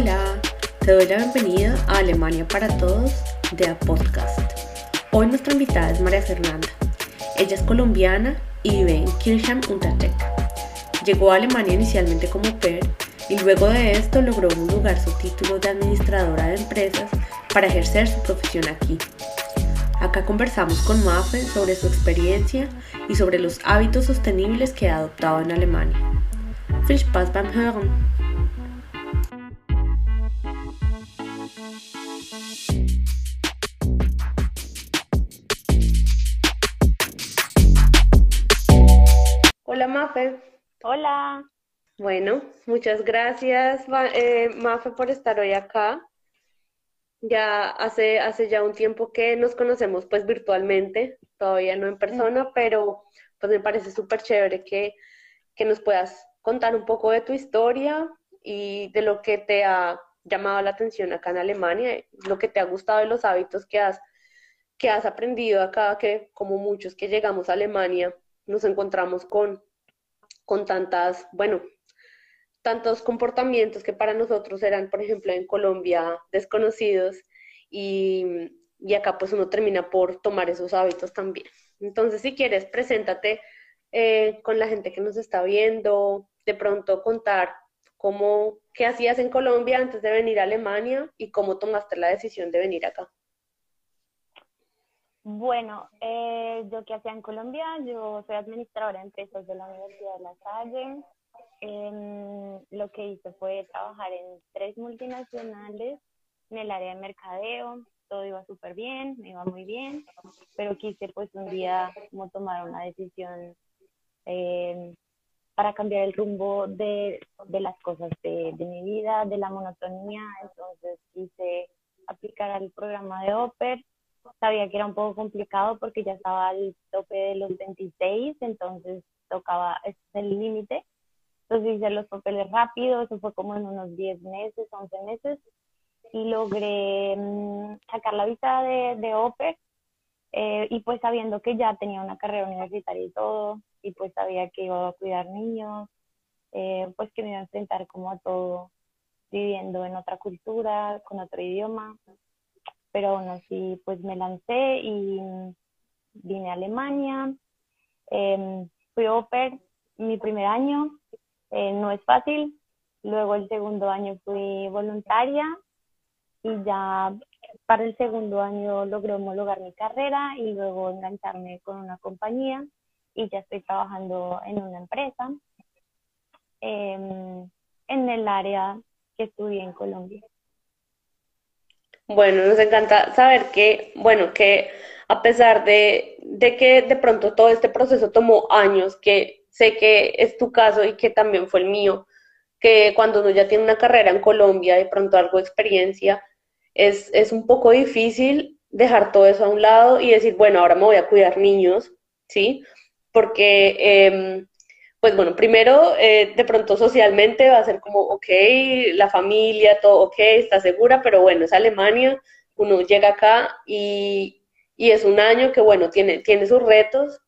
Hola, te doy la bienvenida a Alemania para Todos de A Podcast. Hoy nuestra invitada es María Fernanda. Ella es colombiana y vive en Kirchheim Untertech. Llegó a Alemania inicialmente como PER y luego de esto logró un lugar su título de administradora de empresas para ejercer su profesión aquí. Acá conversamos con Mafe sobre su experiencia y sobre los hábitos sostenibles que ha adoptado en Alemania. Viel Spaß beim Hören! Hola. Bueno, muchas gracias eh, Mafe por estar hoy acá. Ya hace, hace ya un tiempo que nos conocemos pues virtualmente, todavía no en persona, pero pues me parece súper chévere que, que nos puedas contar un poco de tu historia y de lo que te ha llamado la atención acá en Alemania, lo que te ha gustado de los hábitos que has, que has aprendido acá, que como muchos que llegamos a Alemania nos encontramos con, con tantas, bueno, tantos comportamientos que para nosotros eran, por ejemplo, en Colombia desconocidos y, y acá pues uno termina por tomar esos hábitos también. Entonces, si quieres, preséntate eh, con la gente que nos está viendo, de pronto contar cómo, qué hacías en Colombia antes de venir a Alemania y cómo tomaste la decisión de venir acá. Bueno, eh, yo qué hacía en Colombia, yo soy administradora de empresas de la Universidad de La Salle. Em, lo que hice fue trabajar en tres multinacionales en el área de mercadeo, todo iba súper bien, me iba muy bien, pero quise pues un día tomar una decisión eh, para cambiar el rumbo de, las cosas de, mi vida, de la monotonía. Entonces quise aplicar al programa de OPER. Sabía que era un poco complicado porque ya estaba al tope de los 26, entonces tocaba, es el límite. Entonces hice los papeles rápido, eso fue como en unos 10 meses, 11 meses, y logré mm, sacar la visa de, de. Eh, y pues sabiendo que ya tenía una carrera universitaria y todo, y pues sabía que iba a cuidar niños, eh, pues que me iba a enfrentar como a todo, viviendo en otra cultura, con otro idioma, pero aún así pues me lancé y vine a Alemania, eh, fui oper mi primer año, eh, no es fácil, luego el segundo año fui voluntaria y ya para el segundo año logré homologar mi carrera y luego engancharme con una compañía y ya estoy trabajando en una empresa em, en el área que estudié en Colombia. Bueno, nos encanta saber que, bueno, que a pesar de, de que de pronto todo este proceso tomó años, que sé que es tu caso y que también fue el mío, que cuando uno ya tiene una carrera en Colombia, de pronto algo de experiencia, es, es un poco difícil dejar todo eso a un lado y decir, bueno, ahora me voy a cuidar niños, ¿sí? porque, eh, pues bueno, primero, eh, de pronto socialmente va a ser como, ok, la familia, todo, ok, está segura, pero bueno, es Alemania, uno llega acá y, y es un año que, bueno, tiene, tiene sus retos,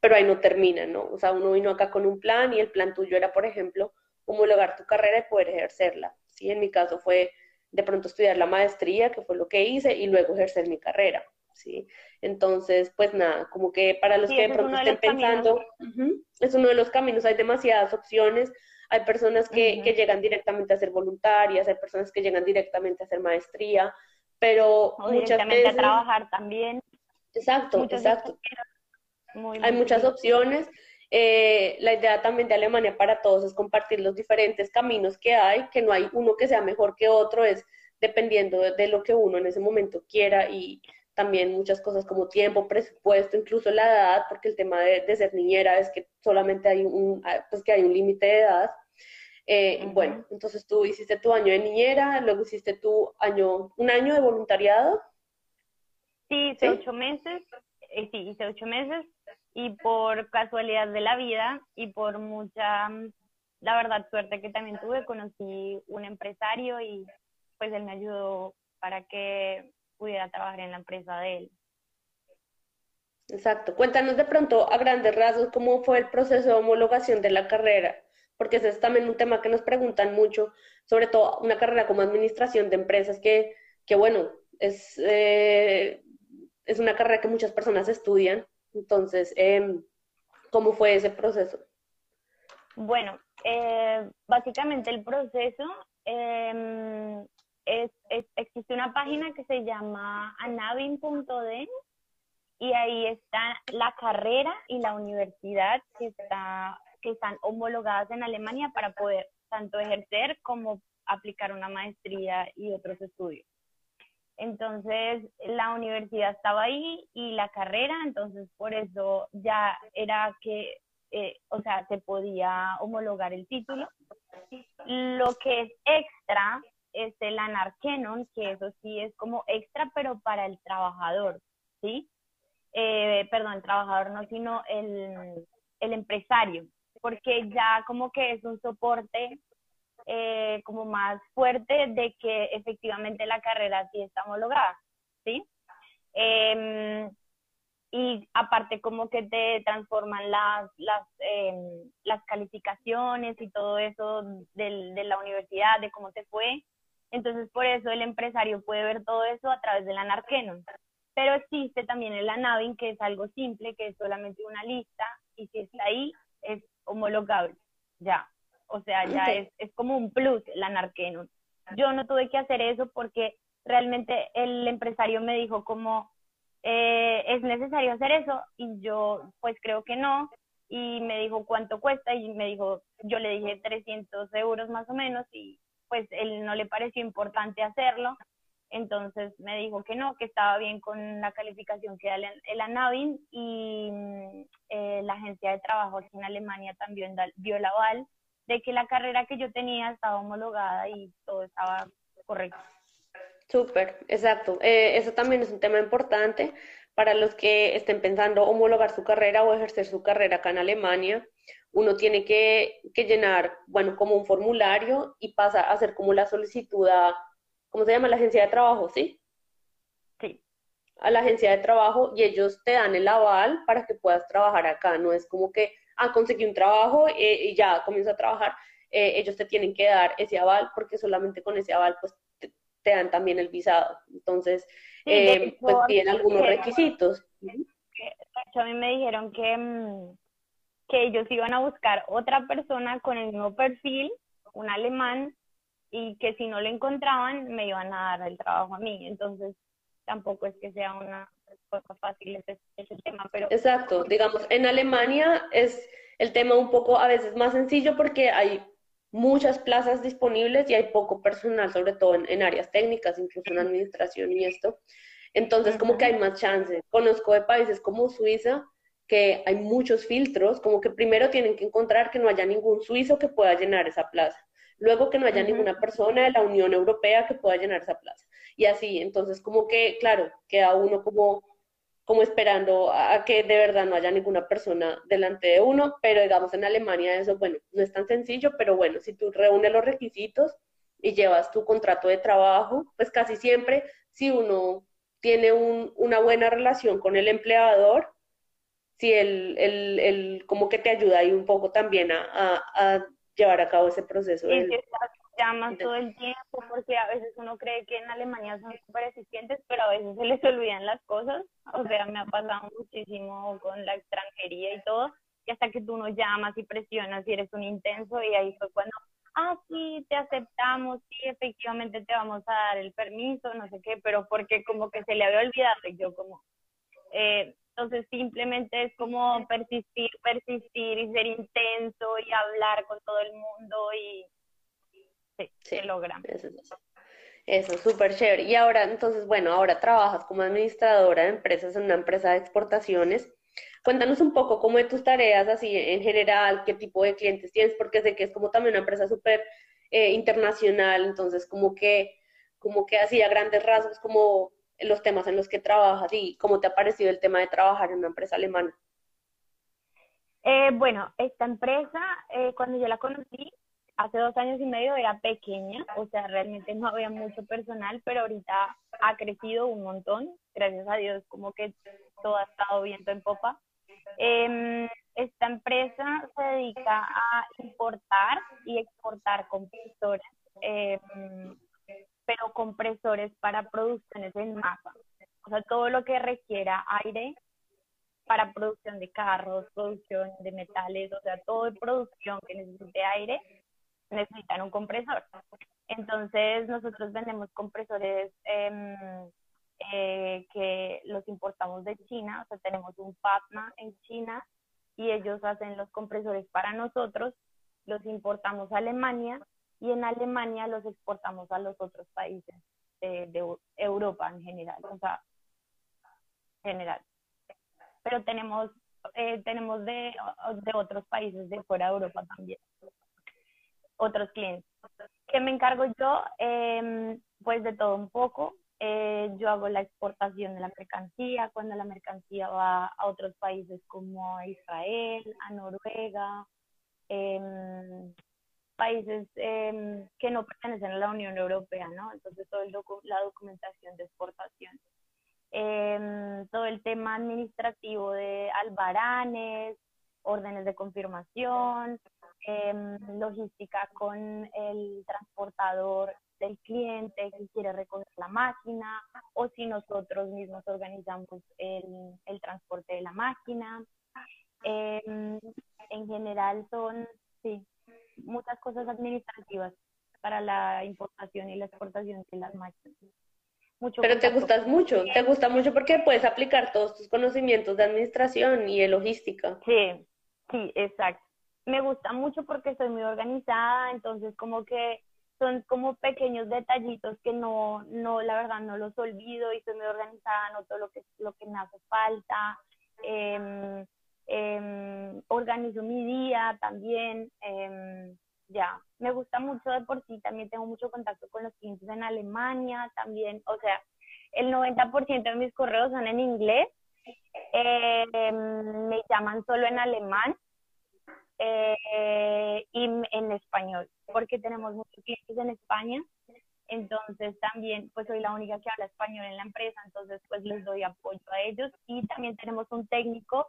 pero ahí no termina, ¿no? O sea, uno vino acá con un plan y el plan tuyo era, por ejemplo, homologar tu carrera y poder ejercerla, ¿sí? En mi caso fue de pronto estudiar la maestría, que fue lo que hice, y luego ejercer mi carrera. ¿Sí? Entonces, pues nada, como que para los que de pronto estén pensando, es uno de los caminos, hay demasiadas opciones, hay personas que, que, llegan directamente a ser voluntarias, hay personas que llegan directamente a hacer maestría, pero muchas veces... a trabajar también. Exacto, exacto. hay muchas opciones. Eh, la idea también de Alemania para todos es compartir los diferentes caminos que hay, que no hay uno que sea mejor que otro, es dependiendo de, de lo que uno en ese momento quiera y también muchas cosas como tiempo, presupuesto, incluso la edad, porque el tema de, ser niñera es que solamente hay un, pues que hay un límite de edad. Eh, bueno, entonces tú hiciste tu año de niñera, luego hiciste tu año, un año de voluntariado. Sí, hice ocho meses, eh, sí, hice ocho meses y por casualidad de la vida y por mucha, la verdad, suerte que también tuve, conocí un empresario y pues él me ayudó para que pudiera trabajar en la empresa de él. Exacto. Cuéntanos de pronto a grandes rasgos cómo fue el proceso de homologación de la carrera, porque ese es también un tema que nos preguntan mucho, sobre todo una carrera como administración de empresas, que, que bueno, es, eh, es una carrera que muchas personas estudian. Entonces, eh, ¿cómo fue ese proceso? Bueno, eh, básicamente el proceso em, es, existe una página que se llama anavin.de y ahí está la carrera y la universidad que, está, que están homologadas en Alemania para poder tanto ejercer como aplicar una maestría y otros estudios. Entonces, la universidad estaba ahí y la carrera, entonces por eso ya era que, eh, o sea, se podía homologar el título. Lo que es extra es el Anarkenon, que eso sí es como extra, pero para el trabajador, ¿sí? Eh, perdón, el trabajador no, sino el, el empresario, porque ya como que es un soporte eh, como más fuerte de que efectivamente la carrera sí está homologada, ¿sí? Em, y aparte como que te transforman las, las, em, las calificaciones y todo eso de, de la universidad, de cómo te fue. Entonces por eso el empresario puede ver todo eso a través del Anarkenon. Pero existe también el Anavin, que es algo simple, que es solamente una lista, y si está ahí, es homologable, ya. O sea, ya es, es como un plus la Narquenon. Yo no tuve que hacer eso porque realmente el empresario me dijo como, eh, ¿es necesario hacer eso? Y yo, pues creo que no. Y me dijo, ¿cuánto cuesta? Y me dijo, yo le dije 300 euros más o menos y pues él no le pareció importante hacerlo. Entonces me dijo que no, que estaba bien con la calificación que da el, ANAVIN y mm, eh, la agencia de trabajo aquí en Alemania también dio el aval de que la carrera que yo tenía estaba homologada y todo estaba correcto. Súper, exacto. Eh, eso también es un tema importante para los que estén pensando homologar su carrera o ejercer su carrera acá en Alemania. Uno tiene que, que llenar, bueno, como un formulario y pasa a hacer como la solicitud a, ¿cómo se llama? La agencia de trabajo, ¿sí? Sí. A la agencia de trabajo y ellos te dan el aval para que puedas trabajar acá. No es como que ah, conseguí un trabajo eh, y ya comienzo a trabajar, eh, ellos te tienen que dar ese aval porque solamente con ese aval pues te, dan también el visado. Entonces, eh, pues piden algunos requisitos. a mí me dijeron que, mm, que ellos iban a buscar otra persona con el mismo perfil, un alemán, y que si no lo encontraban me iban a dar el trabajo a mí. Entonces, tampoco es que sea una cosa fácil ese, ese tema, pero... Exacto, digamos, en Alemania es el tema un poco a veces más sencillo porque hay muchas plazas disponibles y hay poco personal, sobre todo en, áreas técnicas, incluso en administración y esto. Entonces, como que hay más chance. Conozco de países como Suiza que hay muchos filtros, como que primero tienen que encontrar que no haya ningún suizo que pueda llenar esa plaza. Luego que no haya ninguna persona de la Unión Europea que pueda llenar esa plaza. Y así, entonces como que, claro, queda uno como como esperando a que de verdad no haya ninguna persona delante de uno, pero digamos en Alemania eso, bueno, no es tan sencillo, pero bueno, si tú reúnes los requisitos y llevas tu contrato de trabajo, pues casi siempre si uno tiene un, una buena relación con el empleador, si él, él, como que te ayuda ahí un poco también a, a, llevar a cabo ese proceso llamas todo el tiempo porque a veces uno cree que en Alemania son súper eficientes, pero a veces se les olvidan las cosas. O sea, me ha pasado muchísimo con la extranjería y todo, y hasta que tú no llamas y presionas y eres un intenso y ahí fue cuando, ah, sí, te aceptamos, sí, efectivamente te vamos a dar el permiso, no sé qué, pero porque como que se le había olvidado y yo como... Eh, entonces simplemente es como persistir, persistir y ser intenso y hablar con todo el mundo y Sí, se logra. Eso, eso, súper chévere. Y ahora, entonces, bueno, ahora trabajas como administradora de empresas en una empresa de exportaciones. Cuéntanos un poco cómo de tus tareas, así en general, qué tipo de clientes tienes, porque sé que es como también una empresa súper eh, internacional, entonces como que, como que así a grandes rasgos, como los temas en los que trabajas y cómo te ha parecido el tema de trabajar en una empresa alemana. Eh, bueno, esta empresa, eh, cuando yo la conocí, hace dos años y medio era pequeña, o sea, realmente no había mucho personal, pero ahorita ha crecido un montón, gracias a Dios, como que todo ha estado viento en popa. Em, esta empresa se dedica a importar y exportar compresores, eh, pero compresores para producciones en masa. O sea, todo lo que requiera aire para producción de carros, producción de metales, o sea, toda producción que necesite aire, necesitan un compresor. Entonces, nosotros vendemos compresores em, eh, que los importamos de China, o sea, tenemos un Patna en China y ellos hacen los compresores para nosotros, los importamos a Alemania y en Alemania los exportamos a los otros países de, Europa en general, o sea, general. Pero tenemos eh, tenemos de, de otros países de fuera de Europa también, otros clientes. ¿Qué me encargo yo? Eh, pues de todo un poco. Eh, yo hago la exportación de la mercancía, cuando la mercancía va a otros países como a Israel, a Noruega, em, países em, que no pertenecen a la Unión Europea, ¿no? Entonces, toda la documentación de exportación. Em, todo el tema administrativo de albaranes, órdenes de confirmación, logística con el transportador del cliente que quiere recoger la máquina o si nosotros mismos organizamos el, transporte de la máquina. Em, en general son, sí, muchas cosas administrativas para la importación y la exportación de las máquinas. Mucho Pero te gustas mucho, te gusta mucho porque puedes aplicar todos tus conocimientos de administración y de logística. Sí, sí, exacto. Me gusta mucho porque soy muy organizada, entonces como que son como pequeños detallitos que no, no, la verdad no los olvido y estoy muy organizada, noto lo que, lo que me hace falta, eh, organizo mi día también, eh, ya, me gusta mucho de por sí, también tengo mucho contacto con los clientes en Alemania, también, o sea, el 90% de mis correos son en inglés, em, me llaman solo en alemán, eh, y en español, porque tenemos muchos clientes en España, entonces también pues soy la única que habla español en la empresa, entonces pues les doy apoyo a ellos y también tenemos un técnico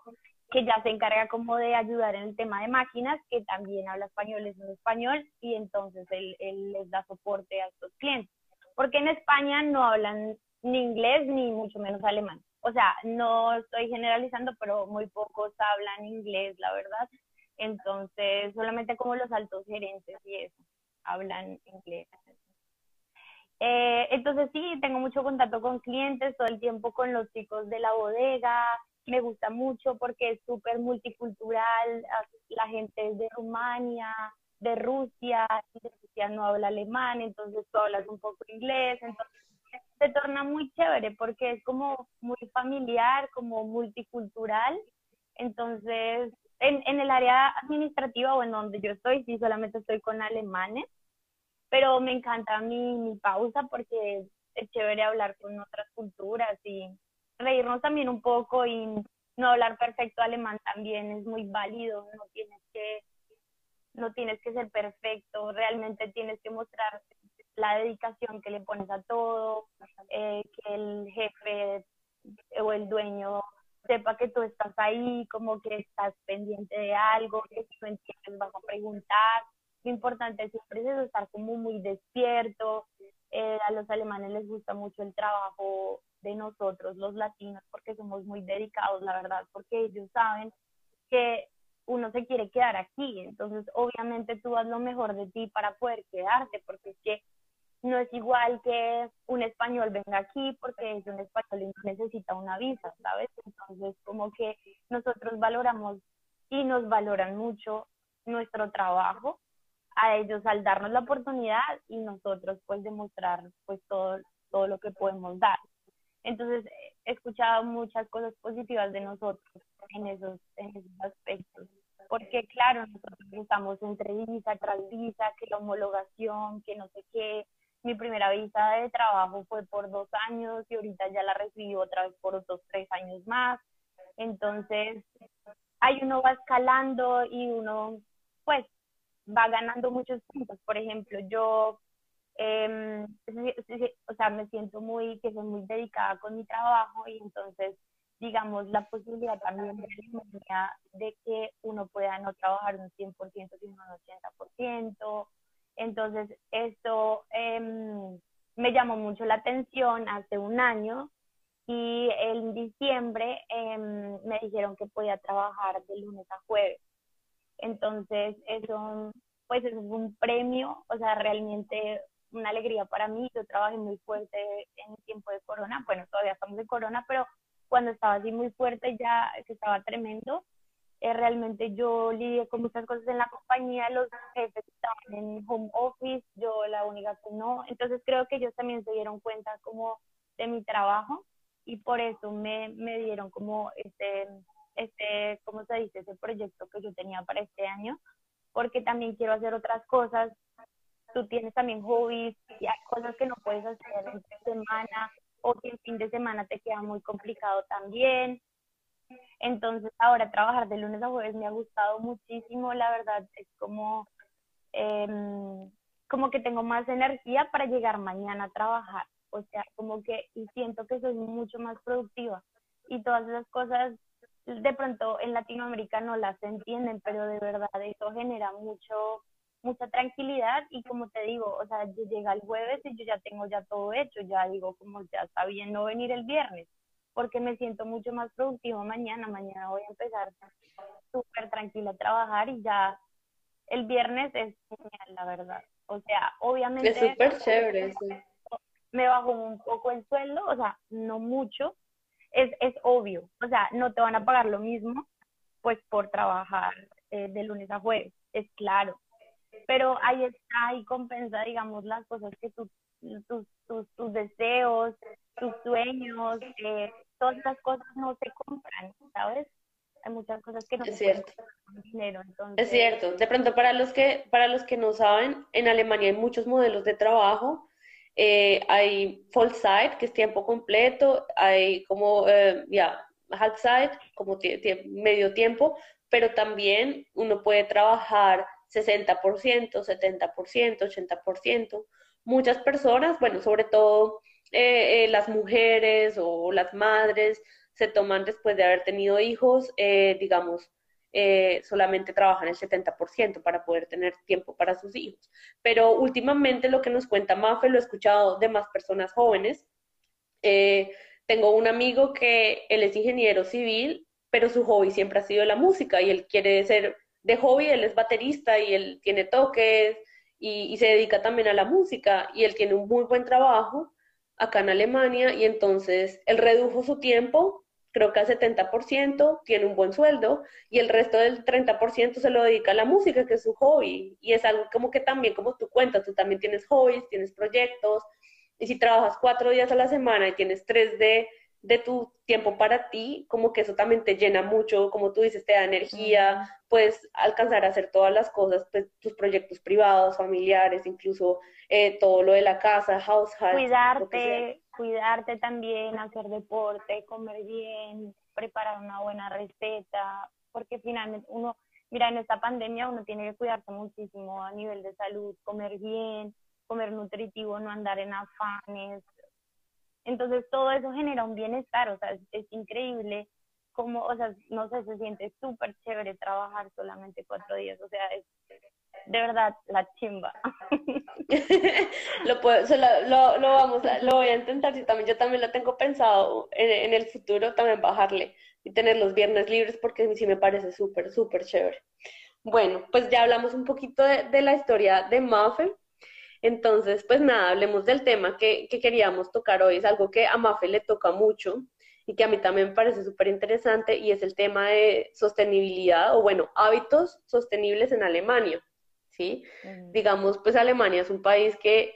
que ya se encarga como de ayudar en el tema de máquinas, que también habla español, es en español y entonces él, él les da soporte a estos clientes, porque en España no hablan ni inglés ni mucho menos alemán. O sea, no estoy generalizando, pero muy pocos hablan inglés, la verdad. Entonces, solamente como los altos gerentes y eso, hablan inglés. Eh, entonces sí, tengo mucho contacto con clientes, todo el tiempo con los chicos de la bodega, me gusta mucho porque es súper multicultural, la gente es de Rumania, de Rusia, y de Rusia no habla alemán, entonces tú hablas un poco inglés, entonces se torna muy chévere porque es como muy familiar, como multicultural, entonces en, en el área administrativa o en donde yo estoy, sí, solamente estoy con alemanes, pero me encanta mi, mi pausa porque es chévere hablar con otras culturas y reírnos también un poco y no hablar perfecto alemán también es muy válido, no tienes que no tienes que ser perfecto, realmente tienes que mostrar la dedicación que le pones a todo, eh, que el jefe o el dueño sepa que tú estás ahí, como que estás pendiente de algo, que si no entiendes vas a preguntar. Lo importante siempre es eso, estar como muy despierto. Eh, a los alemanes les gusta mucho el trabajo de nosotros, los latinos, porque somos muy dedicados, la verdad, porque ellos saben que uno se quiere quedar aquí. Entonces, obviamente tú das lo mejor de ti para poder quedarte, porque es que no es igual que un español venga aquí porque es un español y necesita una visa, ¿sabes? Entonces, como que nosotros valoramos y nos valoran mucho nuestro trabajo a ellos al darnos la oportunidad y nosotros pues demostrar pues todo, todo lo que podemos dar. Entonces, he escuchado muchas cosas positivas de nosotros en esos, en esos aspectos. Porque, claro, nosotros estamos entre visa tras visa, que la homologación, que no sé qué, mi primera visa de trabajo fue por dos años y ahorita ya la recibí otra vez por otros tres años más. Entonces, ahí uno va escalando y uno, pues, va ganando muchos puntos. Por ejemplo, yo, eh, o sea, me siento muy, que soy muy dedicada con mi trabajo y entonces digamos, la posibilidad también de, de que uno pueda no trabajar un 100%, sino un 80%. Entonces, esto em, me llamó mucho la atención hace un año y en diciembre em, me dijeron que podía trabajar de lunes a jueves. Entonces, eso, pues es un premio, o sea, realmente una alegría para mí. Yo trabajé muy fuerte en el tiempo de corona, bueno, todavía estamos en corona, pero cuando estaba así muy fuerte ya, que estaba tremendo, eh, realmente yo lidié con muchas cosas en la compañía, los jefes estaban en home office, yo la única que no, entonces creo que ellos también se dieron cuenta como de mi trabajo y por eso me, me dieron como este, este, ¿cómo se dice? Ese proyecto que yo tenía para este año, porque también quiero hacer otras cosas. Tú tienes también hobbies y hay cosas que no puedes hacer en semana o que el fin de semana te queda muy complicado también. Entonces ahora trabajar de lunes a jueves me ha gustado muchísimo, la verdad es como, em, como que tengo más energía para llegar mañana a trabajar o sea, como que y siento que soy mucho más productiva y todas esas cosas de pronto en Latinoamérica no las entienden, pero de verdad eso genera mucho mucha tranquilidad y como te digo, o sea, yo llega el jueves y yo ya tengo ya todo hecho, ya digo como ya está bien no venir el viernes, porque me siento mucho más productivo mañana, mañana voy a empezar súper tranquila a trabajar y ya el viernes es genial, la verdad. O sea, obviamente... Es súper chévere, sí me bajó un poco el sueldo, o sea, no mucho, es, es obvio, o sea, no te van a pagar lo mismo, pues por trabajar eh, de lunes a jueves, es claro, pero ahí está, y compensa, digamos, las cosas que tú, tus, tus, tus deseos, tus sueños, eh, todas esas cosas no se compran, ¿sabes? Hay muchas cosas que no es se cierto. con dinero. Entonces... Es cierto. De pronto, para los que, para los que no saben, en Alemania hay muchos modelos de trabajo eh, hay full site, que es tiempo completo, hay como, eh, ya, half site, como medio tiempo, pero también uno puede trabajar 60%, 70%, 80%. Muchas personas, bueno, sobre todo eh, las mujeres o las madres, se toman después de haber tenido hijos, digamos, eh, solamente trabajan el 70% para poder tener tiempo para sus hijos. Pero últimamente lo que nos cuenta Mafe, lo he escuchado de más personas jóvenes. Eh, tengo un amigo que él es ingeniero civil, pero su hobby siempre ha sido la música y él quiere ser de hobby, él es baterista y él tiene toques y, y se dedica también a la música y él tiene un muy buen trabajo acá en Alemania y entonces él redujo su tiempo creo que al 70% tiene un buen sueldo y el resto del 30% se lo dedica a la música, que es su hobby. Y es algo como que también, como tú cuentas, tú también tienes hobbies, tienes proyectos, y si trabajas cuatro días a la semana y tienes tres de, de tu tiempo para ti, como que eso también te llena mucho, como tú dices, te da energía, puedes alcanzar a hacer todas las cosas, pues, tus proyectos privados, familiares, incluso eh, todo lo de la casa, household. Cuidarte, cuidarte también, hacer deporte, comer bien, preparar una buena receta, porque finalmente uno, mira, en esta pandemia uno tiene que cuidarse muchísimo a nivel de salud, comer bien, comer nutritivo, no andar en afanes. Entonces todo eso genera un bienestar, o sea, es, increíble como, o sea, no sé, se siente súper chévere trabajar solamente cuatro días, o sea, es de verdad la chimba. lo, puedo, lo, lo, vamos lo voy a intentar, si también, yo también lo tengo pensado en, el futuro también bajarle y tener los viernes libres porque sí me parece súper, súper chévere. Bueno, pues ya hablamos un poquito de, la historia de Mafe. Entonces, pues nada, hablemos del tema que, que queríamos tocar hoy. Es algo que a Mafe le toca mucho y que a mí también me parece súper interesante y es el tema de sostenibilidad o bueno, hábitos sostenibles en Alemania, ¿sí? Digamos, pues Alemania es un país que,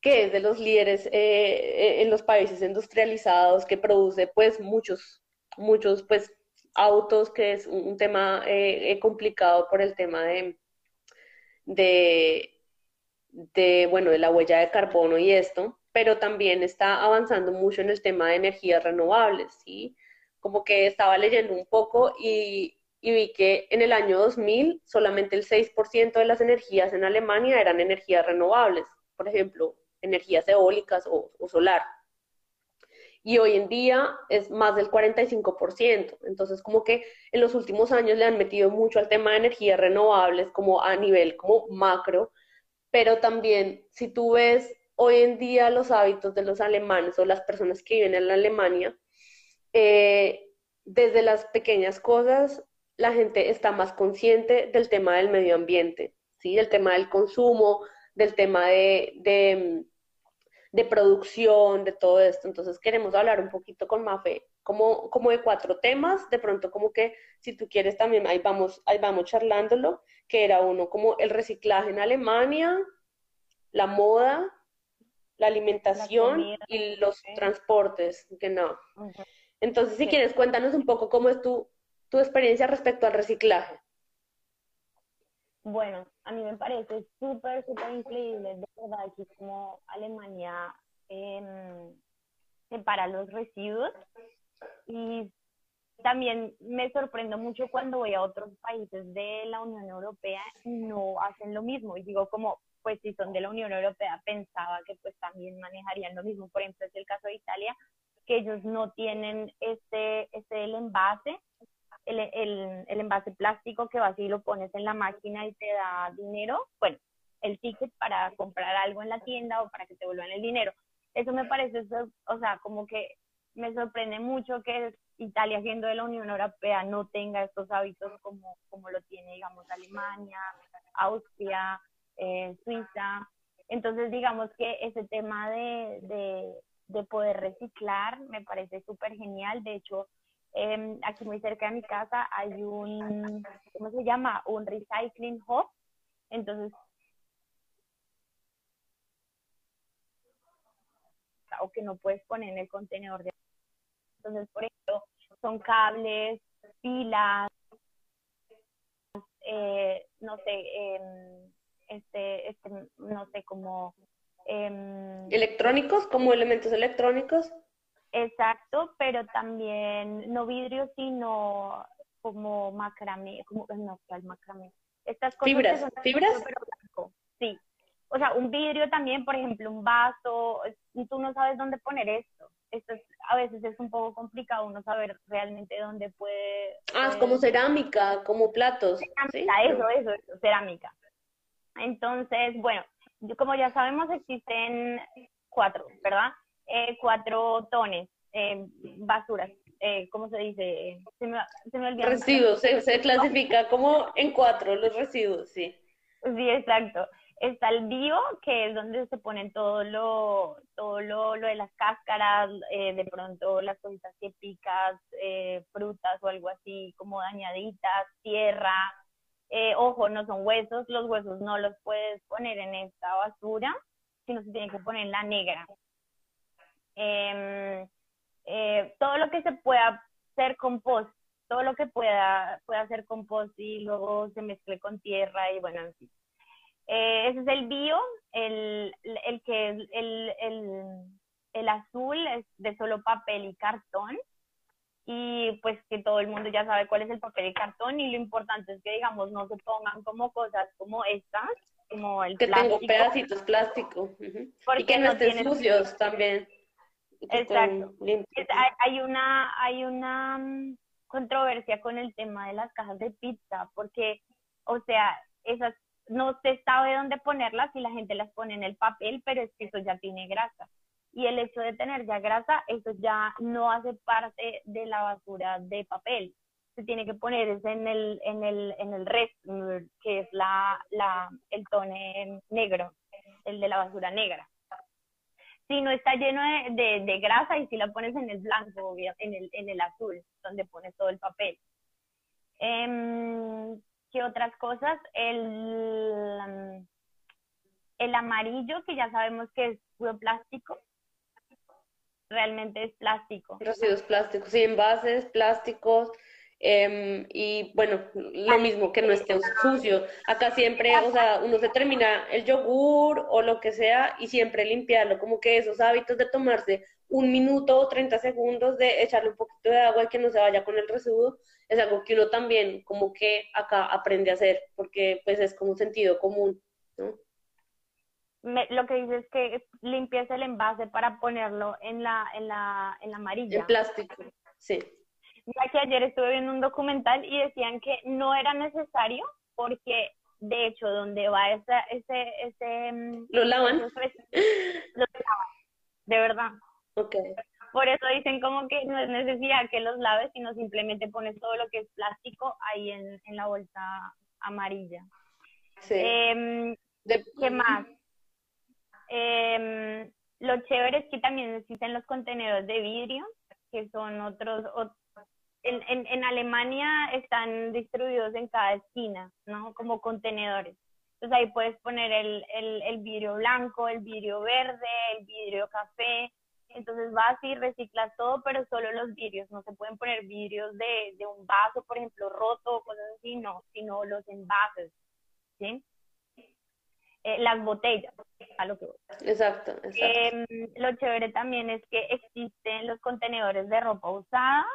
que es de los líderes eh, en los países industrializados, que produce pues muchos, muchos pues autos, que es un, tema eh, complicado por el tema de, de, de, bueno, de la huella de carbono y esto, pero también está avanzando mucho en el tema de energías renovables, ¿sí? Como que estaba leyendo un poco y, vi que en el año 2000 solamente el 6% de las energías en Alemania eran energías renovables, por ejemplo, energías eólicas o, solar. y hoy en día es más del 45%. Entonces, como que en los últimos años le han metido mucho al tema de energías renovables, como a nivel como macro, pero también si tú ves hoy en día los hábitos de los alemanes o las personas que viven en la Alemania, eh, desde las pequeñas cosas, la gente está más consciente del tema del medio ambiente, ¿sí? del tema del consumo, del tema de, de de producción, de todo esto. Entonces queremos hablar un poquito con Mafe, como, como de cuatro temas, de pronto como que si tú quieres también, ahí vamos, ahí vamos charlándolo, que era uno como el reciclaje en Alemania, la moda, la alimentación y los transportes, que no. Entonces, si quieres, cuéntanos un poco cómo es tu, tu experiencia respecto al reciclaje. Bueno, a mí me parece súper, súper increíble, de verdad, aquí como Alemania eh, separa los residuos y también me sorprendo mucho cuando voy a otros países de la Unión Europea y no hacen lo mismo. Y digo como, pues si son de la Unión Europea, pensaba que pues también manejarían lo mismo. Por ejemplo, es el caso de Italia, que ellos no tienen este, este el envase el, el, el envase plástico que vas y lo pones en la máquina y te da dinero, bueno, el ticket para comprar algo en la tienda o para que te vuelvan el dinero. Eso me parece, o sea, como que me sorprende mucho que Italia, siendo de la Unión Europea, no tenga estos hábitos como, como lo tiene, digamos, Alemania, Austria, eh, Suiza. Entonces, digamos que ese tema de, de, de poder reciclar me parece súper genial. De hecho, eh, aquí muy cerca de mi casa hay un, ¿cómo se llama? Un recycling hub. Entonces, o que no puedes poner en el contenedor de... Entonces, por ejemplo, son cables, pilas, eh, no sé, eh, este, este, no sé, como... Eh, ¿Electrónicos? ¿Como elementos electrónicos? Exacto, pero también no vidrio, sino como macramé, como, no, el macramé? Estas cosas ¿Fibras? ¿Fibras? Sí. O sea, un vidrio también, por ejemplo, un vaso, y tú no sabes dónde poner esto. Esto es, a veces es un poco complicado uno saber realmente dónde puede... Ah, es como cerámica, como platos. Cerámica, eso, eso, eso, cerámica. Entonces, bueno, como ya sabemos, existen cuatro, ¿verdad? eh, cuatro tones, eh, basuras, eh, ¿cómo se dice? Se me, se me Residuos, se, clasifica como en cuatro los residuos, sí. Sí, exacto. Está el bio, que es donde se ponen todo lo, todo lo, lo de las cáscaras, eh, de pronto las cositas que picas, eh, frutas o algo así como dañaditas, tierra. Eh, ojo, no son huesos, los huesos no los puedes poner en esta basura, sino se tiene que poner en la negra, eh, eh, todo lo que se pueda hacer compost, todo lo que pueda, pueda hacer compost y luego se mezcle con tierra y bueno, en fin. Eh, ese es el bio, el, el que el, el, el azul es de solo papel y cartón. Y pues que todo el mundo ya sabe cuál es el papel y cartón y lo importante es que digamos no se pongan como cosas como estas como el que tengo pedacitos plástico y que no estén sucios también. Exacto. hay, una, hay una mm, controversia con el tema de las cajas de pizza, porque, o sea, esas no se sabe dónde ponerlas y la gente las pone en el papel, pero es que eso ya tiene grasa. Y el hecho de tener ya grasa, eso ya no hace parte de la basura de papel. Se tiene que poner en el, en el, en el rest, que es la, la, el tone negro, el de la basura negra si no está lleno de, de, grasa y si la pones en el blanco, en el, en el azul, donde pones todo el papel. Eh, ¿Qué otras cosas? El, el amarillo, que ya sabemos que es plástico, realmente es plástico. Residuos plásticos, sí, envases, plásticos, Em, y bueno, lo mismo que no esté sucio. Acá siempre, o sea, uno se termina el yogur o lo que sea y siempre limpiarlo, como que esos hábitos de tomarse un minuto o 30 segundos de echarle un poquito de agua y que no se vaya con el residuo, es algo que uno también como que acá aprende a hacer, porque pues es como sentido común, ¿no? lo que dice es que limpies el envase para ponerlo en la, en la, en la amarilla. En plástico, sí. Mira que ayer estuve viendo un documental y decían que no era necesario porque de hecho donde va ese, ese, ese mm, lo lavan. lo lavan, de verdad. Okay. Por eso dicen como que no es necesidad que los laves, sino simplemente pones todo lo que es plástico ahí en, en la bolsa amarilla. Sí. Em, ¿Qué más? Eh, lo chévere es que también existen los contenedores de vidrio, que son otros, en, en, en, Alemania están distribuidos en cada esquina, ¿no? Como contenedores. Entonces ahí puedes poner el, el, el vidrio blanco, el vidrio verde, el vidrio café. Entonces vas y reciclas todo, pero solo los vidrios. No se pueden poner vidrios de, de un vaso, por ejemplo, roto o cosas así, no, sino los envases, ¿sí? Eh, las botellas, a lo que voy. Exacto, exacto. Em, lo chévere también es que existen los contenedores de ropa usada.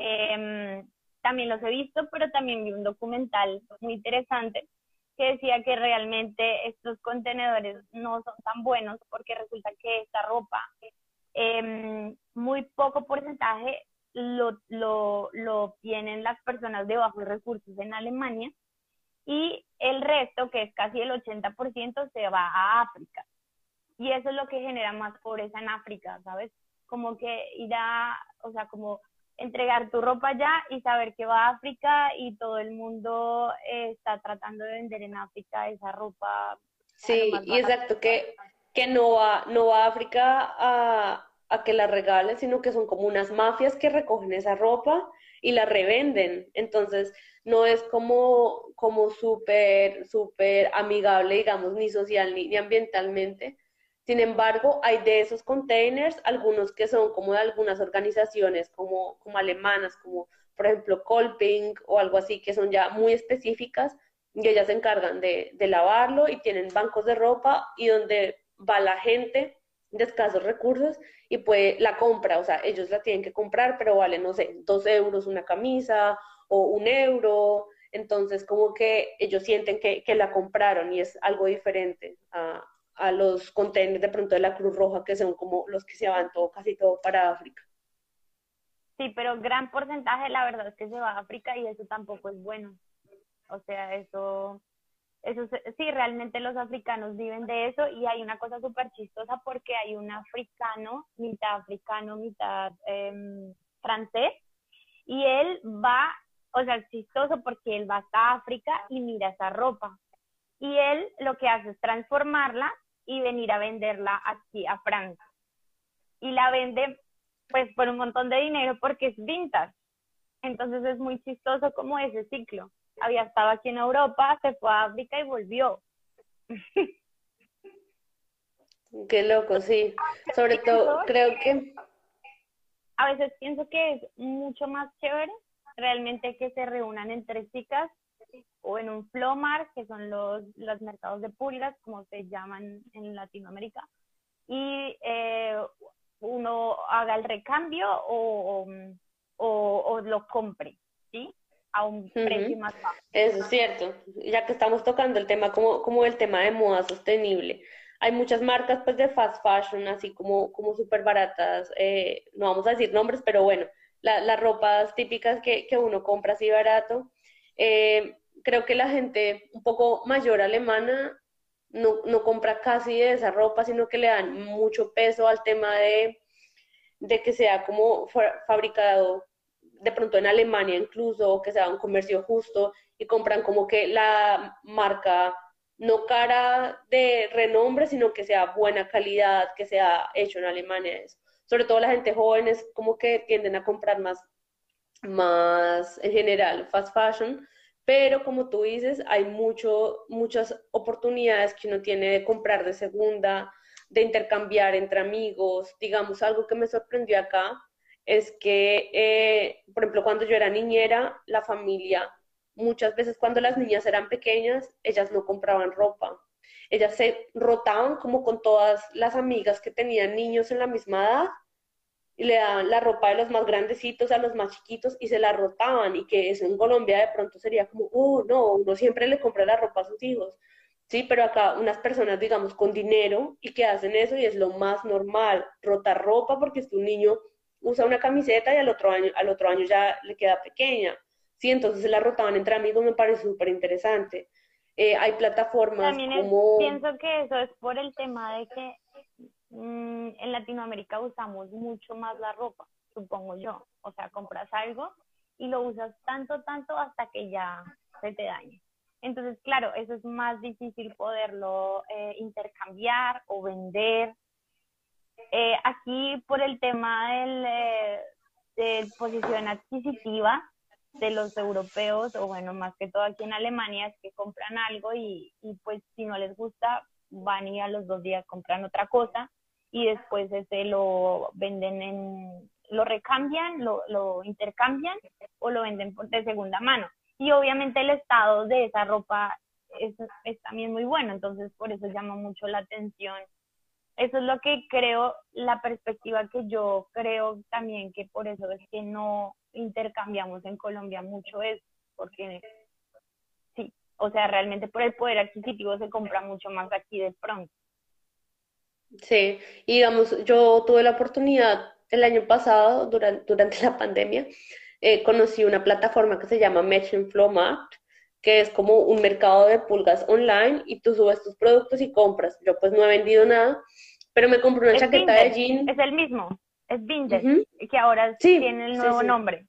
Em, también los he visto, pero también vi un documental muy interesante que decía que realmente estos contenedores no son tan buenos porque resulta que esta ropa, eh, muy poco porcentaje lo, lo, lo tienen las personas de bajos recursos en Alemania y el resto, que es casi el 80%, se va a África. Y eso es lo que genera más pobreza en África, ¿sabes? Como que ir a, o sea, como entregar tu ropa allá y saber que va a África y todo el mundo eh, está tratando de vender en África esa ropa. Sí, y exacto, que, que no, va, no va a África a, a que la regalen, sino que son como unas mafias que recogen esa ropa y la revenden. Entonces, no es como, como súper, súper amigable, digamos, ni social ni, ambientalmente. Sin embargo, hay de esos containers, algunos que son como de algunas organizaciones como, como alemanas, como por ejemplo Colping o algo así, que son ya muy específicas y ellas se encargan de, de lavarlo y tienen bancos de ropa y donde va la gente de escasos recursos y pues la compra, o sea, ellos la tienen que comprar, pero vale, no sé, dos euros una camisa o un euro, entonces como que ellos sienten que, que la compraron y es algo diferente a, a los contenedores de pronto de la Cruz Roja, que son como los que se van todo, casi todo para África. Sí, pero gran porcentaje la verdad es que se va a África y eso tampoco es bueno. O sea, eso eso sí, realmente los africanos viven de eso y hay una cosa súper chistosa porque hay un africano, mitad africano, mitad em, francés, y él va, o sea, es chistoso porque él va hasta África y mira esa ropa. Y él lo que hace es transformarla y venir a venderla aquí a Francia. Y la vende pues por un montón de dinero porque es vintage. Entonces es muy chistoso como ese ciclo había estado aquí en Europa, se fue a África y volvió. Qué loco, sí. Sobre todo, creo que... A veces pienso que es mucho más chévere realmente que se reúnan entre chicas o en un flomar, que son los, los mercados de pulgas, como se llaman en Latinoamérica, y eh, uno haga el recambio o, o, o lo compre, ¿sí? a un precio más bajo. Eso es cierto, ya que estamos tocando el tema como, como el tema de moda sostenible. Hay muchas marcas pues de fast fashion, así como, como súper baratas, eh, no vamos a decir nombres, pero bueno, las ropas típicas que, que, uno compra así barato. Eh, creo que la gente un poco mayor alemana no, compra casi de esa ropa, sino que le dan mucho peso al tema de, de que sea como fabricado de pronto en Alemania incluso, que sea un comercio justo y compran como que la marca no cara de renombre, sino que sea buena calidad, que sea hecho en Alemania. Sobre todo la gente joven es como que tienden a comprar más, más en general fast fashion, pero como tú dices, hay mucho, muchas oportunidades que uno tiene de comprar de segunda, de intercambiar entre amigos. Digamos, algo que me sorprendió acá es que, eh, por ejemplo, cuando yo era niñera, la familia, muchas veces cuando las niñas eran pequeñas, ellas no compraban ropa. Ellas se rotaban como con todas las amigas que tenían niños en la misma edad y le daban la ropa de los más grandecitos a los más chiquitos y se la rotaban y que eso en Colombia de pronto sería como, oh, no, uno siempre le compra la ropa a sus hijos. Sí, pero acá unas personas, digamos, con dinero y que hacen eso y es lo más normal, rotar ropa porque es que un niño usa una camiseta y al otro año, al otro año ya le queda pequeña. Sí, entonces se la rotaban entre amigos, me parece súper interesante. Eh, hay plataformas También como... pienso que eso es por el tema de que mm, en Latinoamérica usamos mucho más la ropa, supongo yo. O sea, compras algo y lo usas tanto, tanto hasta que ya se te dañe. Entonces, claro, eso es más difícil poderlo eh, intercambiar o vender. Eh, aquí, por el tema del, eh, de posición adquisitiva de los europeos, o bueno, más que todo aquí en Alemania, es que compran algo y, y pues si no les gusta, van y a los dos días compran otra cosa y después ese lo venden en, lo recambian, lo, lo intercambian o lo venden de segunda mano y obviamente el estado de esa ropa es, es también muy bueno, entonces por eso llama mucho la atención. Eso es lo que creo, la perspectiva que yo creo también que por eso es que no intercambiamos en Colombia mucho es porque sí, o sea, realmente por el poder adquisitivo se compra mucho más aquí de pronto. Sí, y digamos, yo tuve la oportunidad el año pasado, durante, durante la pandemia, eh, conocí una plataforma que se llama Match Flow Mart, que es como un mercado de pulgas online y tú subes tus productos y compras. Yo pues no he vendido nada, pero me compré una chaqueta de jean. Es el mismo, es Binder, que ahora tiene el nuevo nombre.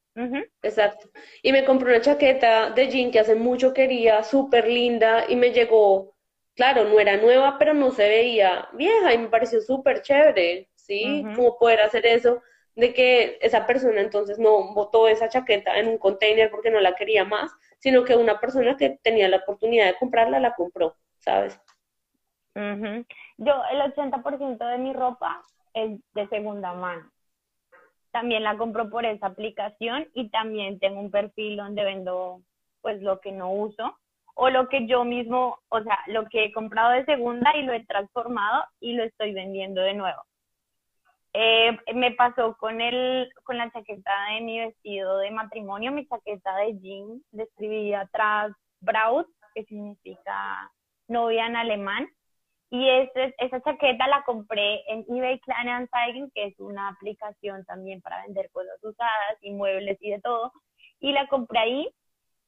Exacto. Y me compré una chaqueta de jean que hace mucho quería, súper linda, y me llegó, claro, no era nueva, pero no se veía vieja y me pareció súper chévere, ¿sí? Como poder hacer eso de que esa persona entonces no botó esa chaqueta en un container porque no la quería más, sino que una persona que tenía la oportunidad de comprarla la compró, ¿sabes? Yo, el 80% de mi ropa es de segunda mano. También la compro por esa aplicación y también tengo un perfil donde vendo pues lo que no uso o lo que yo mismo, o sea, lo que he comprado de segunda y lo he transformado y lo estoy vendiendo de nuevo. Eh, me pasó con, el, con la chaqueta de mi vestido de matrimonio, mi chaqueta de jean, le atrás Braut, que significa novia en alemán. Y ese, esa chaqueta la compré en eBay Kleinanzeigen, que es una aplicación también para vender cosas usadas y muebles y de todo. Y la compré ahí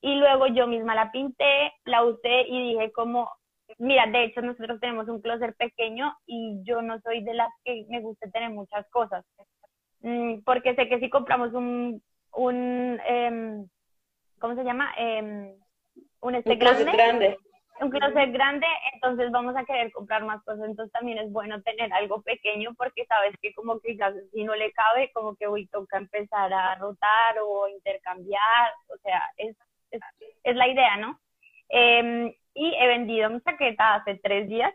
y luego yo misma la pinté, la usé y dije como, Mira, de hecho nosotros tenemos un closet pequeño y yo no soy de las que me gusta tener muchas cosas. Mm, porque sé que si compramos un, un eh, ¿cómo se llama? Eh, un, este un closet grande, Un closet grande, entonces vamos a querer comprar más cosas. Entonces también es bueno tener algo pequeño porque sabes que como que si no le cabe, como que hoy toca empezar a rotar o intercambiar. O sea, es, es, es la idea, ¿no? Eh, y he vendido mi chaqueta hace tres días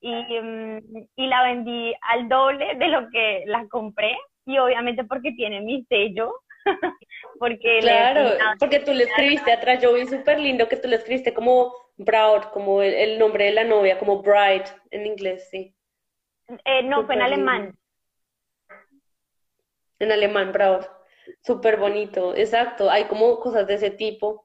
y, mm, y la vendí al doble de lo que la compré y obviamente porque tiene mi sello. porque claro, porque tú le escribiste atrás, yo vi súper lindo que tú le escribiste como Braut, como el, nombre de la novia, como Bride en inglés, sí. Eh, no, fue en alemán. En alemán, Braut. Súper bonito, exacto. Hay como cosas de ese tipo.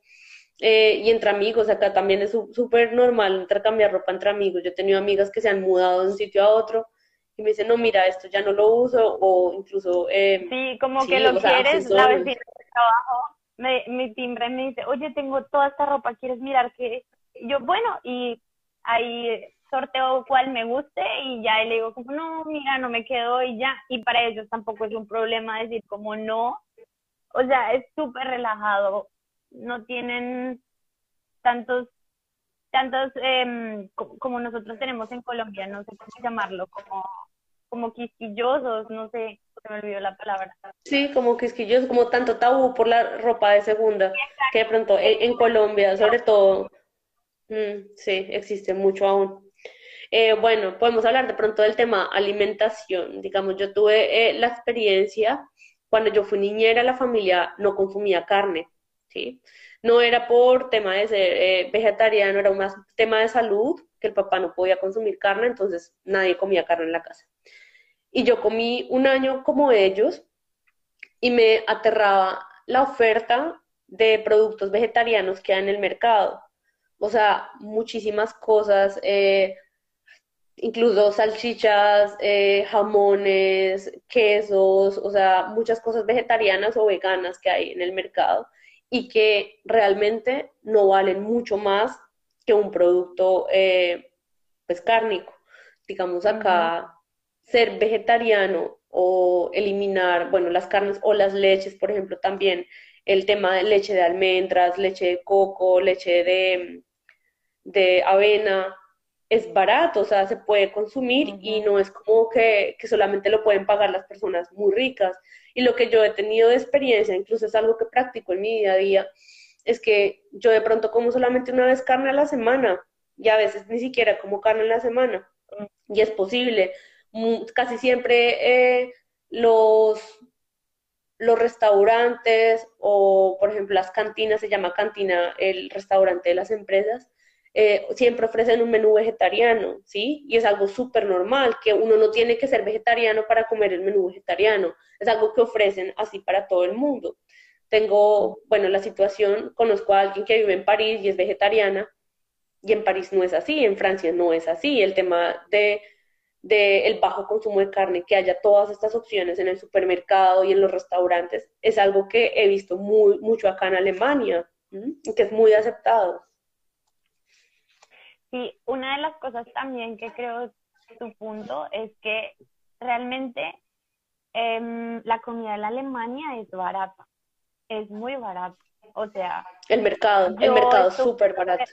Eh, y entre amigos, acá también es súper normal intercambiar ropa entre amigos. Yo he tenido amigas que se han mudado de un sitio a otro y me dicen, no, mira, esto ya no lo uso, o incluso... Eh, sí, como que lo quieres, la vecina de trabajo, me, mi timbre me dice, oye, tengo toda esta ropa, ¿quieres mirar qué? Yo, bueno, y ahí sorteo cuál me guste y ya le digo como, no, mira, no me quedo y ya. Y para ellos tampoco es un problema decir como no. O sea, es súper relajado no tienen tantos tantos eh, como nosotros tenemos en Colombia, no sé cómo llamarlo, como, como quisquillosos, no sé, se me olvidó la palabra. Sí, como quisquillosos, como tanto tabú por la ropa de segunda, que de pronto en, Colombia, sobre todo, mm, sí, existe mucho aún. Eh, bueno, podemos hablar de pronto del tema alimentación. Digamos, yo tuve eh, la experiencia cuando yo fui niñera, la familia no consumía carne. No era por tema de ser eh, vegetariano, era un tema de salud, que el papá no podía consumir carne, entonces nadie comía carne en la casa. Y yo comí un año como ellos y me aterraba la oferta de productos vegetarianos que hay en el mercado. o sea, muchísimas cosas, eh, incluso salchichas, eh, jamones, quesos, o sea, muchas cosas vegetarianas o veganas que hay en el mercado y que realmente no valen mucho más que un producto eh, pues cárnico. Digamos acá, ser vegetariano o eliminar, bueno, las carnes o las leches, por ejemplo, también el tema de leche de almendras, leche de coco, leche de, de avena, es barato, o sea, se puede consumir y no es como que, que, solamente lo pueden pagar las personas muy ricas. Y lo que yo he tenido de experiencia, incluso es algo que practico en mi día a día, es que yo de pronto como solamente una vez carne a la semana y a veces ni siquiera como carne en la semana. Y es posible. Casi siempre eh, los, los restaurantes o, por ejemplo, las cantinas, se llama cantina el restaurante de las empresas, eh, siempre ofrecen un menú vegetariano, ¿sí? Y es algo súper normal, que uno no tiene que ser vegetariano para comer el menú vegetariano, es algo que ofrecen así para todo el mundo. Tengo, bueno, la situación, conozco a alguien que vive en París y es vegetariana, y en París no es así, en Francia no es así, el tema de, el bajo consumo de carne, que haya todas estas opciones en el supermercado y en los restaurantes, es algo que he visto muy, mucho acá en Alemania, que es muy aceptado. Sí, una de las cosas también que creo tu punto es que realmente em, la comida en Alemania es barata, es muy barata. O sea, el mercado, el mercado es súper barato.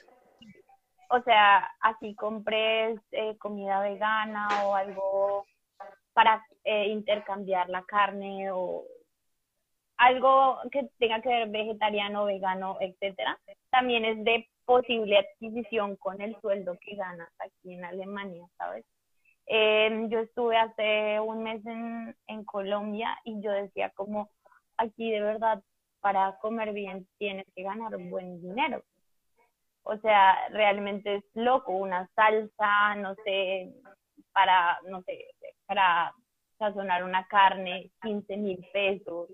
O sea, así compres eh, comida vegana o algo para eh, intercambiar la carne o algo que tenga que ver vegetariano, vegano, etcétera, también es de posible adquisición con el sueldo que ganas aquí en Alemania, ¿sabes? Eh, yo estuve hace un mes en, en Colombia y yo decía como aquí de verdad para comer bien tienes que ganar buen dinero. O sea, realmente es loco, una salsa, no sé, para, no sé, para sazonar una carne, 15 mil pesos.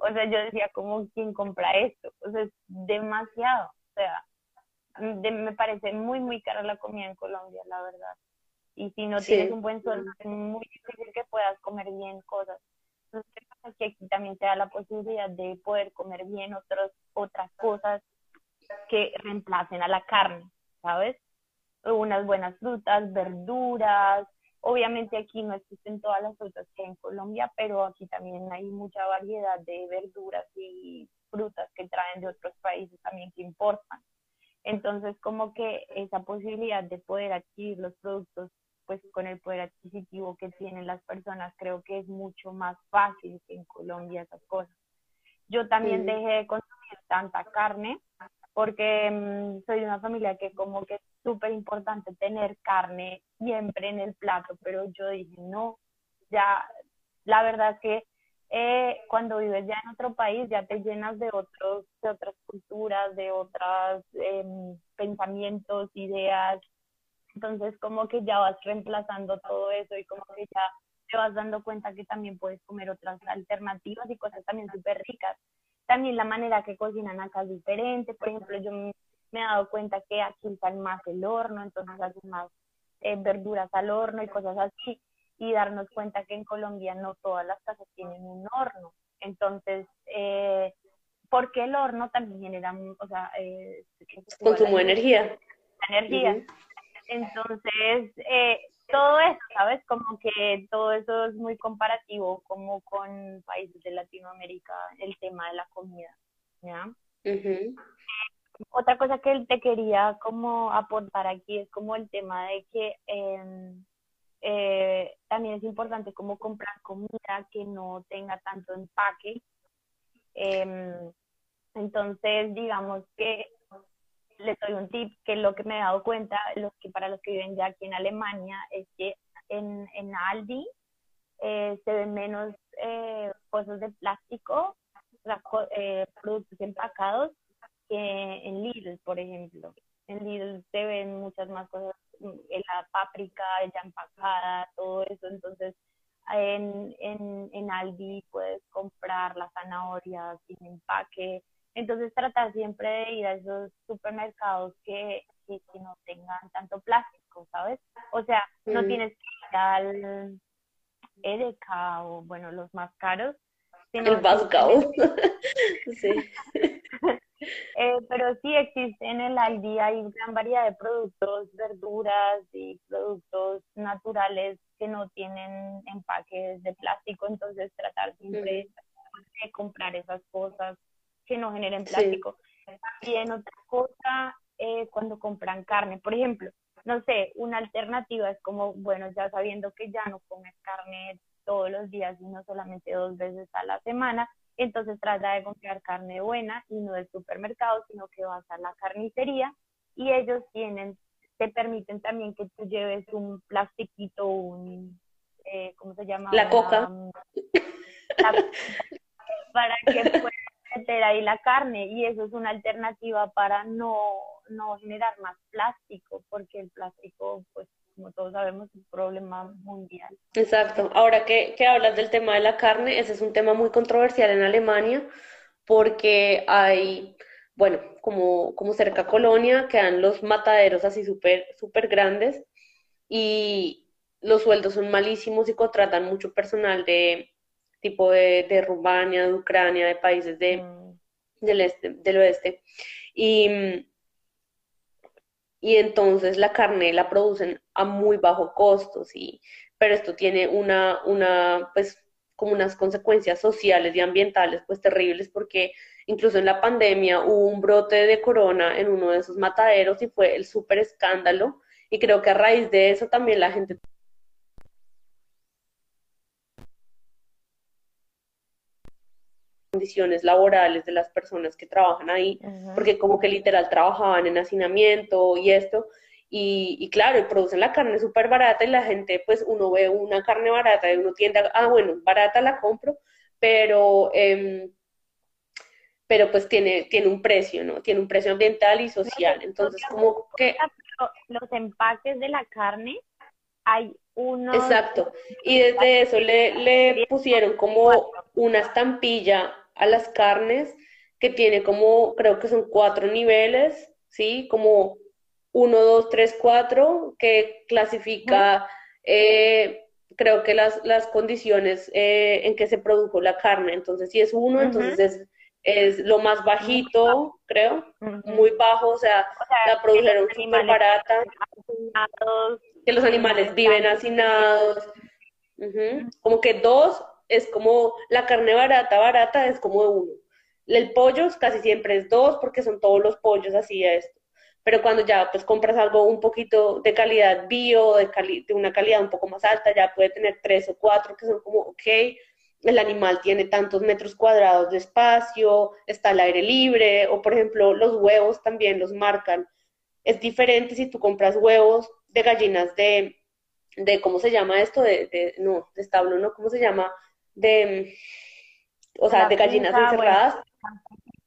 O sea, yo decía, como, ¿quién compra esto? O sea, es demasiado. O sea, me parece muy, muy cara la comida en Colombia, la verdad. Y si no tienes un buen sueldo, es muy difícil que puedas comer bien cosas. Entonces, que aquí también te da la posibilidad de poder comer bien otros, otras cosas que reemplacen a la carne, ¿sabes? Unas buenas frutas, verduras. Obviamente aquí no existen todas las frutas que hay en Colombia, pero aquí también hay mucha variedad de verduras y frutas que traen de otros países también que importan. Entonces, como que esa posibilidad de poder adquirir los productos, pues con el poder adquisitivo que tienen las personas, creo que es mucho más fácil que en Colombia esas cosas. Yo también dejé de consumir tanta carne porque mm, soy de una familia que como que es súper importante tener carne siempre en el plato, pero yo dije, no, ya, la verdad es que eh, cuando vives ya en otro país ya te llenas de otros de otras culturas de otros em, pensamientos ideas. Entonces como que ya vas reemplazando todo eso y como que ya te vas dando cuenta que también puedes comer otras alternativas y cosas también súper ricas. También la manera que cocinan acá es diferente. Por ejemplo yo me, he dado cuenta que aquí usan más el horno entonces hacen más eh, verduras al horno y cosas así y darnos cuenta que en Colombia no todas las casas tienen un horno. Entonces, eh, porque el horno también genera, o sea, eh, consumo de energía. Energía. Entonces, eh, todo eso, ¿sabes? Como que todo eso es muy comparativo como con países de Latinoamérica, el tema de la comida, ¿ya? Otra cosa que te quería como aportar aquí es como el tema de que em, eh, también es importante como comprar comida que no tenga tanto empaque. Em, entonces, digamos que les doy un tip que lo que me he dado cuenta, los que para los que viven ya aquí en Alemania, es que en, en Aldi eh, se ven menos eh, cosas de plástico, eh, productos empacados, que en Lidl, por ejemplo. En Lidl se ven muchas más cosas la páprica ya empacada, todo eso. Entonces, en, en, en Aldi puedes comprar la zanahoria sin empaque. Entonces, tratar siempre de ir a esos supermercados que que, no tengan tanto plástico, ¿sabes? O sea, no mm. tienes que ir al Edeka o, bueno, los más caros. El más sí. Eh, pero sí existe en el Aldi, hay gran variedad de productos, verduras y productos naturales que no tienen empaques de plástico, entonces tratar siempre de comprar esas cosas que no generen plástico. También otra cosa, eh, cuando compran carne, por ejemplo, no sé, una alternativa es como, bueno, ya sabiendo que ya no comes carne todos los días, sino solamente dos veces a la semana, entonces trata de comprar carne buena y no del supermercado, sino que vas a la carnicería y ellos tienen, te permiten también que tú lleves un plastiquito, un, eh, ¿cómo se llama? La coca. para que puedas meter ahí la carne y eso es una alternativa para no, no generar más plástico, porque el plástico, pues como todos sabemos, es un problema mundial. Exacto. Ahora que, que hablas del tema de la carne, ese es un tema muy controversial en Alemania, porque hay, bueno, como, como cerca a Colonia, quedan los mataderos así súper super grandes y los sueldos son malísimos y contratan mucho personal de tipo de, de Rumania, de Ucrania, de países de, mm. del, este, del oeste. Y, y entonces la carne la producen a muy bajo costo, sí, pero esto tiene una, una, pues, como unas consecuencias sociales y ambientales, pues, terribles, porque incluso en la pandemia hubo un brote de corona en uno de esos mataderos y fue el súper escándalo, y creo que a raíz de eso también la gente condiciones laborales de las personas que trabajan ahí, porque como que literal trabajaban en hacinamiento y esto, y, claro, y producen la carne súper barata y la gente, pues uno ve una carne barata y uno tiende a, ah, bueno, barata la compro, pero, em, pero pues tiene, tiene un precio, ¿no? Tiene un precio ambiental y social. Entonces, como que... Los empaques de la carne, hay uno... Exacto. Y desde eso le, le pusieron como una estampilla a las carnes que tiene como, creo que son cuatro niveles, ¿sí? Como uno, dos, tres, cuatro, que clasifica, eh, creo que las, las condiciones eh, en que se produjo la carne. Entonces, si es uno, entonces es, es, lo más bajito, creo, muy bajo, o sea, la produjeron súper barata, que los animales viven hacinados, como que dos es como la carne barata, barata es como de uno. El pollo casi siempre es dos porque son todos los pollos así esto. Pero cuando ya pues compras algo un poquito de calidad bio, de, de una calidad un poco más alta, ya puede tener tres o cuatro que son como, ok, el animal tiene tantos metros cuadrados de espacio, está al aire libre, o por ejemplo los huevos también los marcan. Es diferente si tú compras huevos de gallinas de, de ¿cómo se llama esto? De, de, no, de establo, ¿no? ¿Cómo se llama? De, o sea, de gallinas encerradas,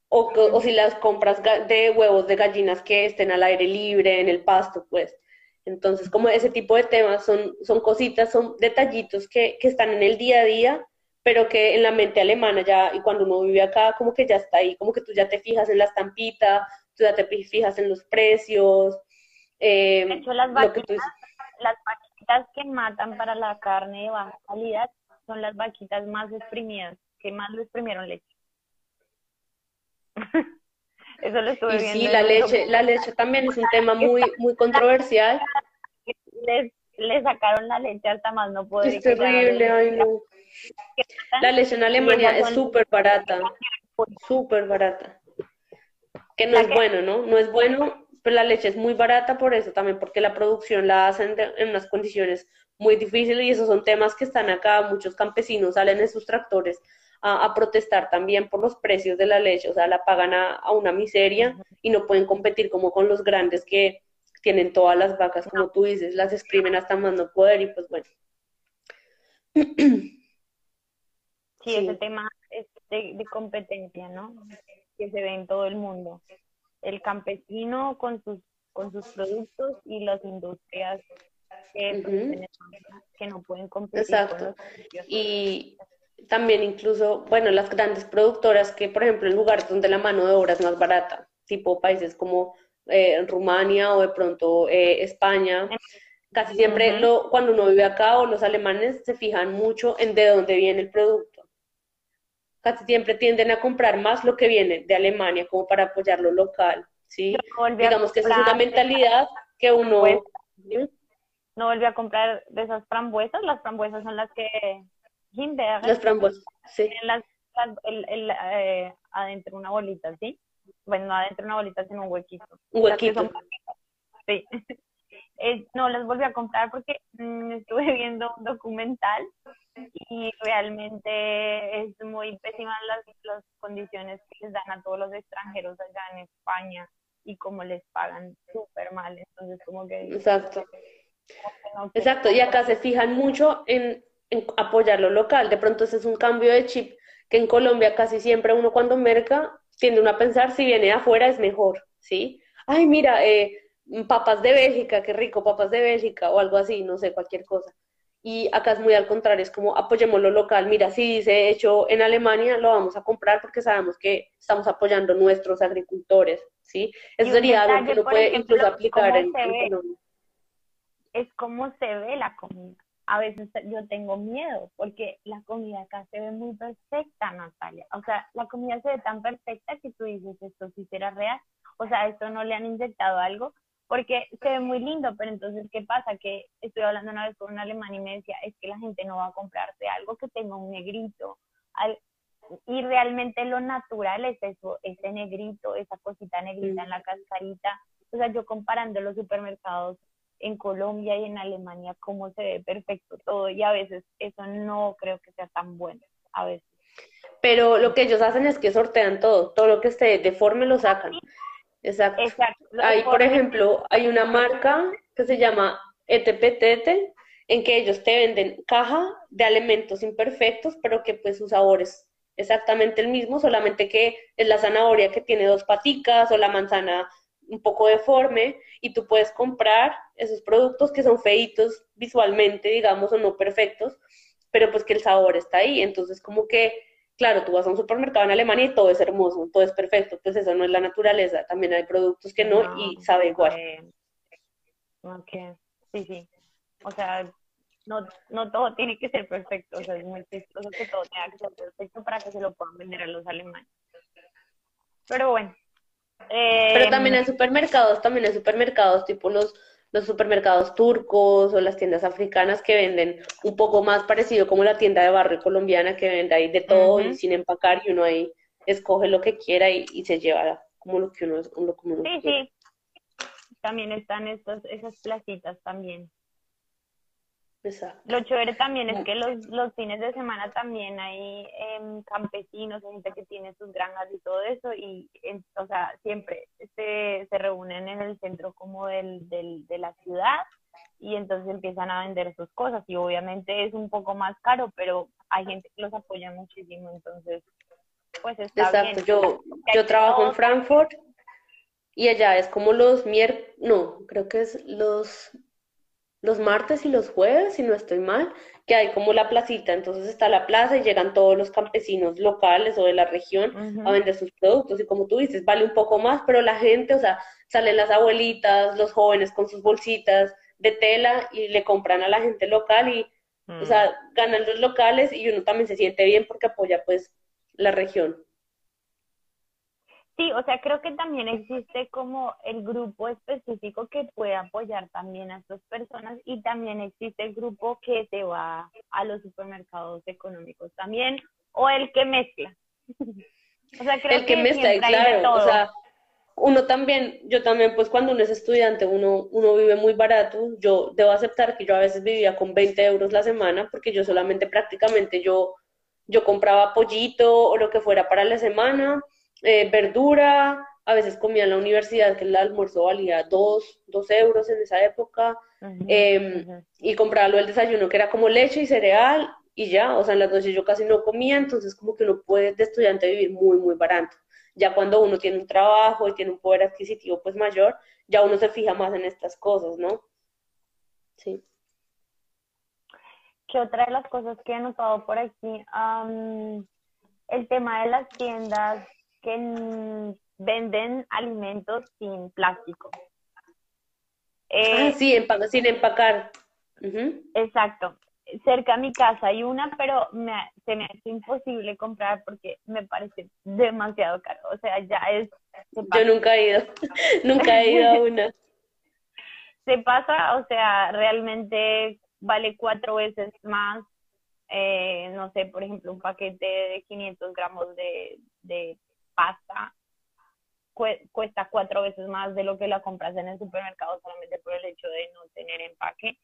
o, o, si las compras de huevos de gallinas que estén al aire libre, en el pasto, pues. Entonces, como ese tipo de temas son, son cositas, son detallitos que, que están en el día a día, pero que en la mente alemana ya, y cuando uno vive acá, como que ya está ahí, como que tú ya te fijas en la estampita, tú ya te fijas en los precios. Eh, de hecho, las vaquitas, las vaquitas que matan para la carne de baja calidad son las vaquitas más exprimidas, que más le exprimieron leche. Eso lo estuve y Sí, la leche, la leche también es un tema muy, muy controversial. Les, le sacaron la leche hasta más no poder. Es terrible, ay no. La leche en Alemania es súper barata, súper barata. Que no es bueno, ¿no? No es bueno, pero la leche es muy barata por eso también, porque la producción la hacen en unas condiciones muy difícil y esos son temas que están acá, muchos campesinos salen en sus tractores a, protestar también por los precios de la leche, o sea, la pagan a, una miseria y no pueden competir como con los grandes que tienen todas las vacas, como tú dices, las exprimen hasta más no poder y pues bueno. Sí, ese tema es de, de competencia, ¿no? Que se ve en todo el mundo. El campesino con sus con sus productos y las industrias que, no pueden competir. Exacto. y también incluso, bueno, las grandes productoras que, por ejemplo, en lugares donde la mano de obra es más barata, tipo países como eh, Rumania o de pronto eh, España. Casi siempre lo, cuando uno vive acá o los alemanes se fijan mucho en de dónde viene el producto. Casi siempre tienden a comprar más lo que viene de Alemania como para apoyar lo local, ¿sí? Digamos que esa es una mentalidad que uno... No volví a comprar de esas frambuesas, las frambuesas son las que... Las frambuesas, sí. Las, el, eh, adentro una bolita, ¿sí? Bueno, no adentro una bolita, sino un huequito. Un huequito. Sí. Eh, no las volví a comprar porque mm, estuve viendo un documental y realmente es muy pésima las, las condiciones que les dan a todos los extranjeros allá en España y cómo les pagan súper mal. Entonces, como que... Exacto. Exacto, y acá se fijan mucho en, en, apoyar lo local. De pronto ese es un cambio de chip que en Colombia casi siempre uno cuando merca tiende uno a pensar si viene de afuera es mejor, ¿sí? Ay, mira, eh, papas de Bélgica, qué rico, papas de Bélgica o algo así, no sé, cualquier cosa. Y acá es muy al contrario, es como apoyemos lo local. Mira, si dice hecho en Alemania, lo vamos a comprar porque sabemos que estamos apoyando nuestros agricultores, ¿sí? Eso sería algo que uno puede incluso aplicar en, en Es como se ve la comida a veces yo tengo miedo porque la comida acá se ve muy perfecta, Natalia. O sea, la comida se ve tan perfecta que tú dices, esto sí será real. O sea, esto no le han inyectado algo porque se ve muy lindo, pero entonces, ¿qué pasa? Que estoy hablando una vez con un alemán y me decía, es que la gente no va a comprarse algo que tenga un negrito. y realmente lo natural es eso, ese negrito, esa cosita negrita en la cascarita. O sea, yo comparando los supermercados en Colombia y en Alemania cómo se ve perfecto todo y a veces eso no creo que sea tan bueno, a veces. Pero lo que ellos hacen es que sortean todo, todo lo que esté deforme lo sacan. Exacto. Exacto. Ahí, por ejemplo, hay una marca que se llama ETPTT, en que ellos te venden caja de alimentos imperfectos, pero que pues su sabor es exactamente el mismo, solamente que es la zanahoria que tiene dos paticas o la manzana un poco deforme y tú puedes comprar esos productos que son feitos visualmente, digamos, o no perfectos, pero pues que el sabor está ahí. Entonces, como que, claro, tú vas a un supermercado en Alemania y todo es hermoso, todo es perfecto, pues eso no es la naturaleza, también hay productos que no, y sabe igual. Ok, sí, sí. O sea, no, no todo tiene que ser perfecto, o sea, es muy chistoso que todo tenga que ser perfecto para que se lo puedan vender a los alemanes. Pero bueno, pero em, también hay supermercados, también hay supermercados tipo los, los supermercados turcos o las tiendas africanas que venden un poco más parecido como la tienda de barrio colombiana que vende ahí de todo y sin empacar y uno ahí escoge lo que quiera y, se lleva como lo que uno, uno, como uno sí, sí. También están estos, esas placitas también. Lo chévere también es que los, los fines de semana también hay em, campesinos, gente que tiene sus granjas y todo eso, y o sea, siempre se, se reúnen en el centro como del, del, de la ciudad y entonces empiezan a vender sus cosas y obviamente es un poco más caro, pero hay gente que los apoya muchísimo, entonces pues está Exacto. Yo, yo trabajo en Frankfurt y allá es como los miércoles, no, creo que es los los martes y los jueves, si no estoy mal, que hay como la placita, entonces está la plaza y llegan todos los campesinos locales o de la región a vender sus productos y como tú dices, vale un poco más, pero la gente, o sea, salen las abuelitas, los jóvenes con sus bolsitas de tela y le compran a la gente local y, o sea, mm. ganan los locales y uno también se siente bien porque apoya pues la región. Sí, o sea, creo que también existe como el grupo específico que puede apoyar también a estas personas y también existe el grupo que se va a los supermercados económicos también o el que mezcla. o sea, creo el que, mezcla, claro, o sea, uno también, yo también, pues cuando uno es estudiante, uno, uno vive muy barato. Yo debo aceptar que yo a veces vivía con 20 euros la semana porque yo solamente prácticamente yo, yo compraba pollito o lo que fuera para la semana eh, verdura, a veces comía en la universidad que el almuerzo valía dos, dos euros en esa época, em, y compraba lo del desayuno que era como leche y cereal y ya, o sea, en las noches yo casi no comía, entonces como que uno puede de estudiante vivir muy, muy barato. Ya cuando uno tiene un trabajo y tiene un poder adquisitivo pues mayor, ya uno se fija más en estas cosas, ¿no? Sí. ¿Qué otra de las cosas que he notado por aquí? el tema de las tiendas que venden alimentos sin plástico. ah, sí, sin empacar. Exacto. Cerca a mi casa hay una, pero me, se me hace imposible comprar porque me parece demasiado caro. O sea, ya es... Yo nunca he ido, nunca he ido a una. Se pasa, o sea, realmente vale cuatro veces más eh, no sé, por ejemplo, un paquete de 500 gramos de, de pasta cuesta cuatro veces más de lo que la compras en el supermercado solamente por el hecho de no tener empaque,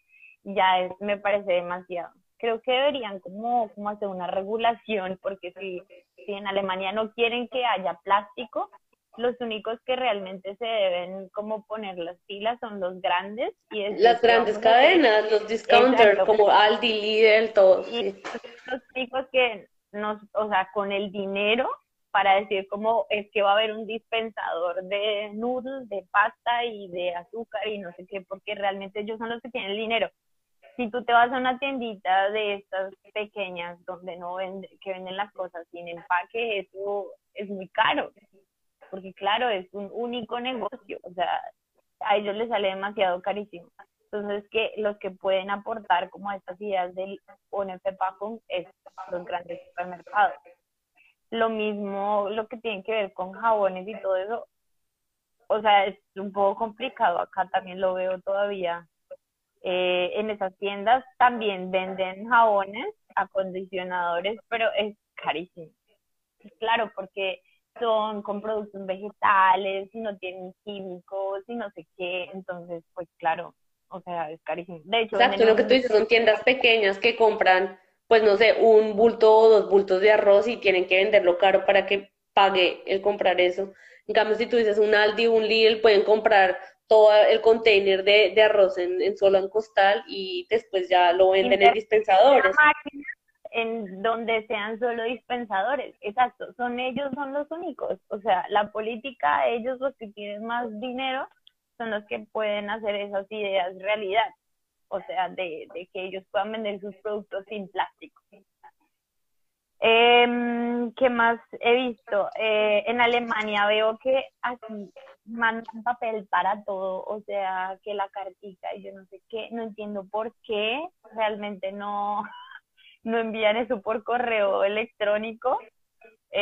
ya es, me parece demasiado. Creo que deberían como, como hacer una regulación, porque si, si en Alemania no quieren que haya plástico, los únicos que realmente se deben como poner las pilas son los grandes y las grandes cadenas, los discounters como Aldi, Lidl, todos. Y los únicos que nos, o sea, con el dinero para decir cómo es que va a haber un dispensador de noodles, de pasta y de azúcar y no sé qué, porque realmente ellos son los que tienen el dinero. Si tú te vas a una tiendita de estas pequeñas donde no vende, que venden las cosas sin empaque, eso es muy caro porque claro, es un único negocio, o sea, a ellos les sale demasiado carísimo. Entonces, que los que pueden aportar como estas ideas del ONF Pacum es los grandes supermercados. Lo mismo, lo que tiene que ver con jabones y todo eso, o sea, es un poco complicado. Acá también lo veo todavía. Eh, en esas tiendas también venden jabones, acondicionadores, pero es carísimo. Claro, porque son con productos vegetales, y no tienen químicos, y no sé qué, entonces, pues claro, o sea, es carísimo. De hecho, Exacto, lo que tú dices son tiendas pequeñas que compran, pues no sé, un bulto o dos bultos de arroz y tienen que venderlo caro para que pague el comprar eso. En cambio, si tú dices un Aldi, un Lidl, pueden comprar todo el container de, de arroz en, en solo en costal y después ya lo venden en dispensadores en donde sean solo dispensadores. Exacto, son ellos, son los únicos. O sea, la política, ellos los que tienen más dinero son los que pueden hacer esas ideas realidad. O sea, de, que ellos puedan vender sus productos sin plástico. Eh, ¿Qué más he visto? Eh, en Alemania veo que aquí mandan papel para todo, o sea, que la cartita y yo no sé qué, no entiendo por qué, realmente no, no envían eso por correo electrónico.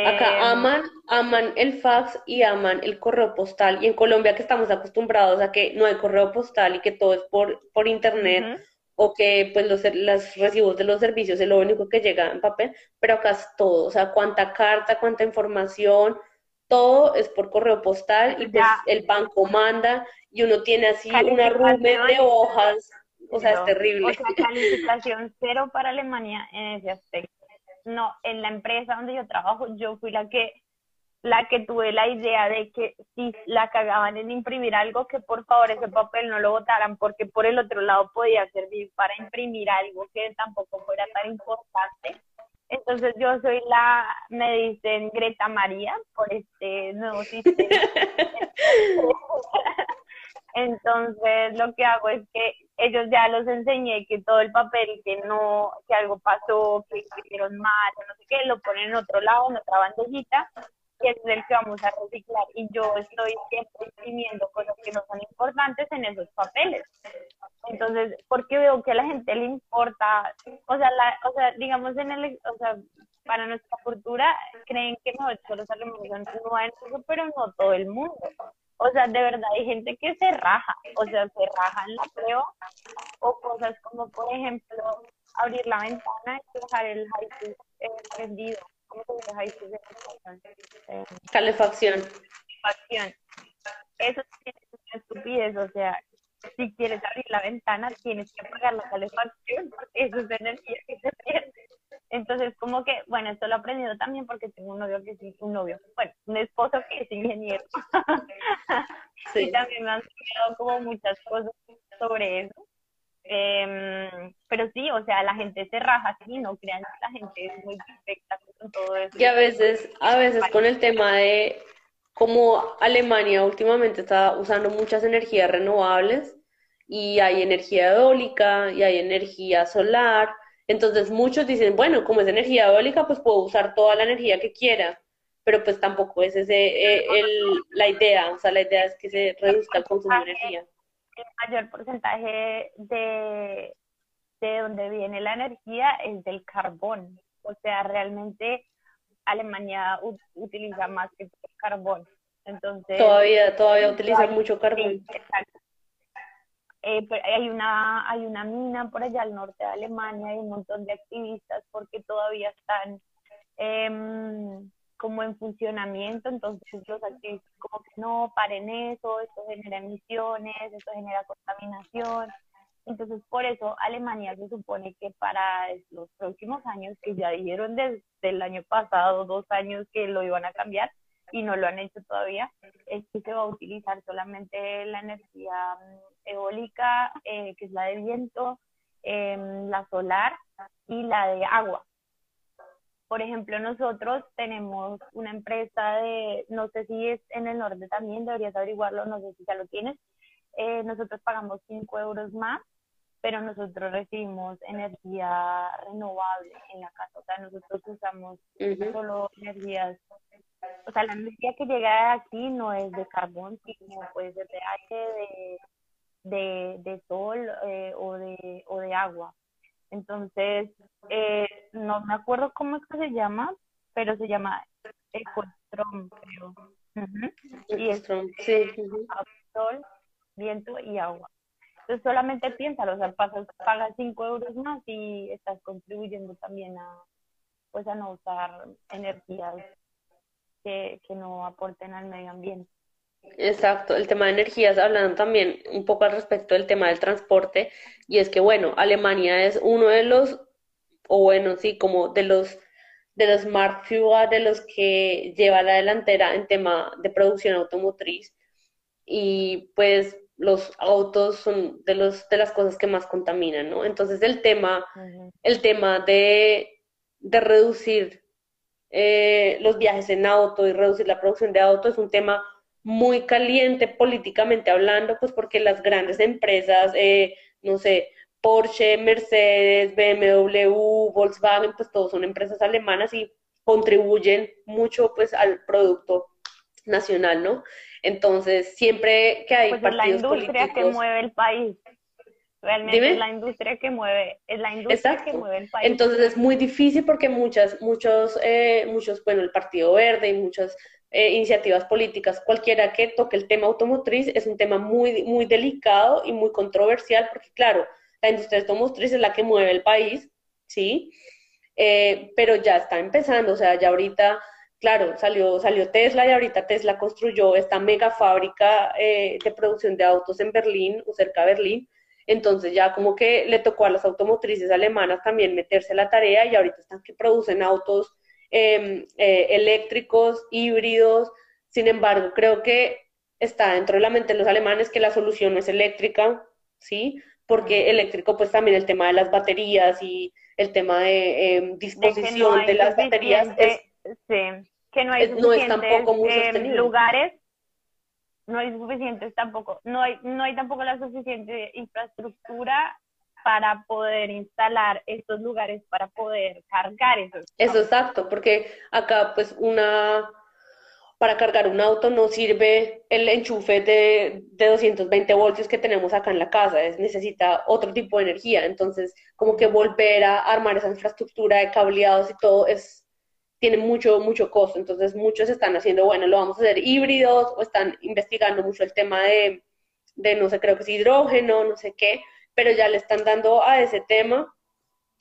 Acá em, aman, aman el fax y aman el correo postal. Y en Colombia que estamos acostumbrados a que no hay correo postal y que todo es por, por internet o que pues los, los recibos de los servicios es lo único que llega en papel, pero acá es todo, o sea, cuánta carta, cuánta información, todo es por correo postal y pues el banco manda y uno tiene así una rume de hojas o sea, es terrible. O sea, calificación cero para Alemania en ese aspecto. No, en la empresa donde yo trabajo, yo fui la que la que tuve la idea de que si la cagaban en imprimir algo, que por favor ese papel no lo votaran, porque por el otro lado podía servir para imprimir algo que tampoco fuera tan importante. Entonces yo soy la, me dicen Greta María por este nuevo sistema. Entonces lo que hago es que ellos ya los enseñé que todo el papel que no, que algo pasó, que hicieron mal, no sé qué, lo ponen en otro lado, en otra bandejita, que es el que vamos a reciclar. Y yo estoy siempre imprimiendo cosas que no son importantes en esos papeles. Entonces, porque veo que a la gente le importa, o sea, la, o sea, digamos en el, o sea, para nuestra cultura creen que no, solo son no pero no todo el mundo. O sea, de verdad hay gente que se raja, o sea, se raja en la prueba, o cosas como, por ejemplo, abrir la ventana y dejar el high eh, prendido. ¿Cómo se dice high eh, Calefacción. Calefacción. Eso es una estupidez, o sea, si quieres abrir la ventana, tienes que apagar la calefacción, porque eso es energía que se pierde. Entonces, como que, bueno, esto lo he aprendido también porque tengo un novio que es un novio, bueno, un esposo que es ingeniero. Y también me han enseñado como muchas cosas sobre eso. Em, pero sí, o sea, la gente se raja así, no crean que la gente es muy perfecta con todo eso. Y a veces, a veces con el tema de como Alemania últimamente está usando muchas energías renovables y hay energía eólica y hay energía solar entonces muchos dicen, bueno, como es energía eólica, pues puedo usar toda la energía que quiera. pero pues tampoco es ese eh, el, la idea, o sea, la idea es que se reduzca el consumo de energía. El mayor porcentaje de, de donde viene la energía es del carbón, o sea, realmente Alemania utiliza más que carbón. Entonces, todavía, todavía utiliza mucho carbón. Eh, hay una hay una mina por allá al norte de Alemania, hay un montón de activistas porque todavía están em, como en funcionamiento, entonces los activistas como que no, paren eso, esto genera emisiones, esto genera contaminación. Entonces, por eso Alemania se supone que para los próximos años, que ya dijeron desde el año pasado, dos años que lo iban a cambiar y no lo han hecho todavía, es que se va a utilizar solamente la energía mm, eólica, eh, que es la de viento, em, la solar y la de agua. Por ejemplo, nosotros tenemos una empresa de, no sé si es en el norte también, deberías averiguarlo, no sé si ya lo tienes. Eh, nosotros pagamos 5 euros más pero nosotros recibimos energía renovable en la casa, o sea, nosotros usamos solo energías, o sea, la energía que llega de aquí no es de carbón, sino puede ser de aire, de, de, sol eh, o, de, o de agua. Entonces, eh, no me acuerdo cómo es que se llama, pero se llama Ecostrom, creo. Y es sí. sol, viento y agua. Entonces solamente piénsalo, o sea, pagas, pagas 5 euros más y estás contribuyendo también a, pues a no usar energías que, que no aporten al medio ambiente. Exacto, el tema de energías, hablando también un poco al respecto del tema del transporte, y es que, bueno, Alemania es uno de los, o bueno, sí, como de los, de los smart fuel, de los que lleva la delantera en tema de producción automotriz, y pues los autos son de, los, de las cosas que más contaminan, ¿no? Entonces el tema, el tema de, de reducir eh, los viajes en auto y reducir la producción de auto es un tema muy caliente políticamente hablando, pues porque las grandes empresas, eh, no sé, Porsche, Mercedes, BMW, Volkswagen, pues todos son empresas alemanas y contribuyen mucho pues al producto nacional, ¿no? Entonces, siempre que hay pues es la industria que mueve el país. Realmente es la industria que mueve, es la industria que mueve el país. Entonces es muy difícil porque muchas, muchos, eh, muchos, bueno, el Partido Verde y muchas eh, iniciativas políticas, cualquiera que toque el tema automotriz, es un tema muy, muy delicado y muy controversial porque, claro, la industria automotriz es la que mueve el país, ¿sí? Eh, pero ya está empezando, o sea, ya ahorita claro, salió, salió Tesla y ahorita Tesla construyó esta mega fábrica eh, de producción de autos en Berlín o cerca de Berlín. Entonces ya como que le tocó a las automotrices alemanas también meterse a la tarea y ahorita están que producen autos em, eh, eléctricos, híbridos. Sin embargo, creo que está dentro de la mente de los alemanes que la solución no es eléctrica, ¿sí? Porque eléctrico pues también el tema de las baterías y el tema de em, disposición de, las baterías es Sí, que no hay suficientes lugares, no hay suficientes tampoco, no hay, no hay tampoco la suficiente infraestructura para poder instalar estos lugares para poder cargar esos. Eso exacto, porque acá pues una para cargar un auto no sirve el enchufe de, de 220 voltios que tenemos acá en la casa, es, necesita otro tipo de energía, entonces como que volver a armar esa infraestructura de cableados y todo es tiene mucho, mucho costo. Entonces muchos están haciendo, bueno, lo vamos a hacer híbridos o están investigando mucho el tema de, de no sé, creo que es hidrógeno, no sé qué, pero ya le están dando a ese tema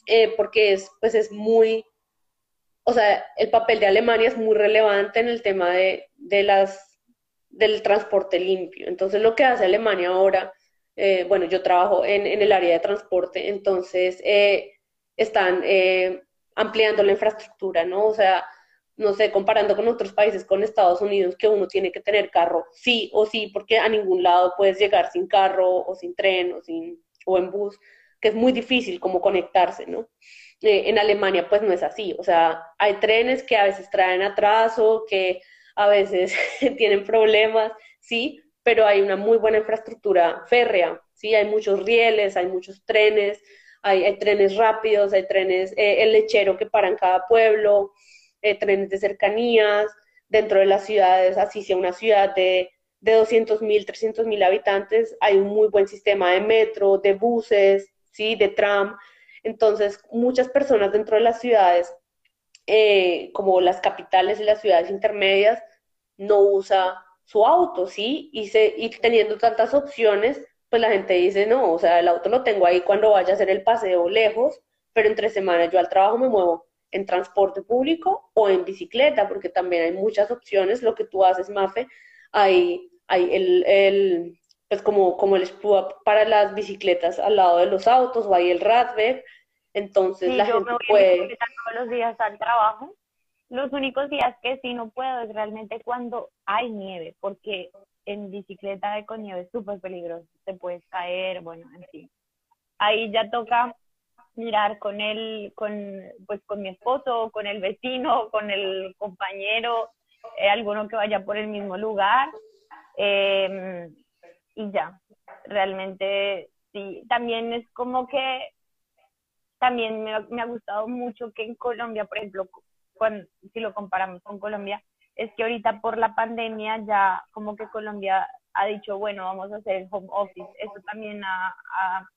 eh, porque es, pues es muy, o sea, el papel de Alemania es muy relevante en el tema de, de las, del transporte limpio. Entonces lo que hace Alemania ahora, eh, bueno, yo trabajo en, en, el área de transporte, entonces eh, están ampliando la infraestructura, ¿no? O sea, no sé, comparando con otros países, con Estados Unidos, que uno tiene que tener carro, sí o sí, porque a ningún lado puedes llegar sin carro o sin tren o, sin, o en bus, que es muy difícil como conectarse, ¿no? Eh, en Alemania pues no es así, o sea, hay trenes que a veces traen atraso, que a veces tienen problemas, sí, pero hay una muy buena infraestructura férrea, sí, hay muchos rieles, hay muchos trenes, hay, trenes rápidos, hay trenes, eh, el lechero que para en cada pueblo, eh, trenes de cercanías, dentro de las ciudades, así sea una ciudad de, de 200 mil, 300 mil habitantes, hay un muy buen sistema de metro, de buses, ¿sí? de tram. Entonces, muchas personas dentro de las ciudades, eh, como las capitales y las ciudades intermedias, no usa su auto, ¿sí? Y, se, y teniendo tantas opciones, pues la gente dice, no, o sea, el auto lo tengo ahí cuando vaya a hacer el paseo lejos, pero entre semanas yo al trabajo me muevo en transporte público o en bicicleta, porque también hay muchas opciones. Lo que tú haces, Mafe, hay, hay el, el pues como, como el swap para las bicicletas al lado de los autos, o hay el Radweg, entonces la gente puede... todos los días al trabajo. Los únicos días que sí no puedo es realmente cuando hay nieve, porque en bicicleta de con nieve es súper peligroso, te puedes caer, bueno, en fin. Ahí ya toca mirar con él, con, pues con mi esposo, con el vecino, con el compañero, eh, alguno que vaya por el mismo lugar, eh, y ya, realmente sí, también es como que, también me, me ha gustado mucho que en Colombia, por ejemplo, cuando, si lo comparamos con Colombia, es que ahorita por la pandemia ya como que Colombia ha dicho, bueno, vamos a hacer home office. Eso también ha,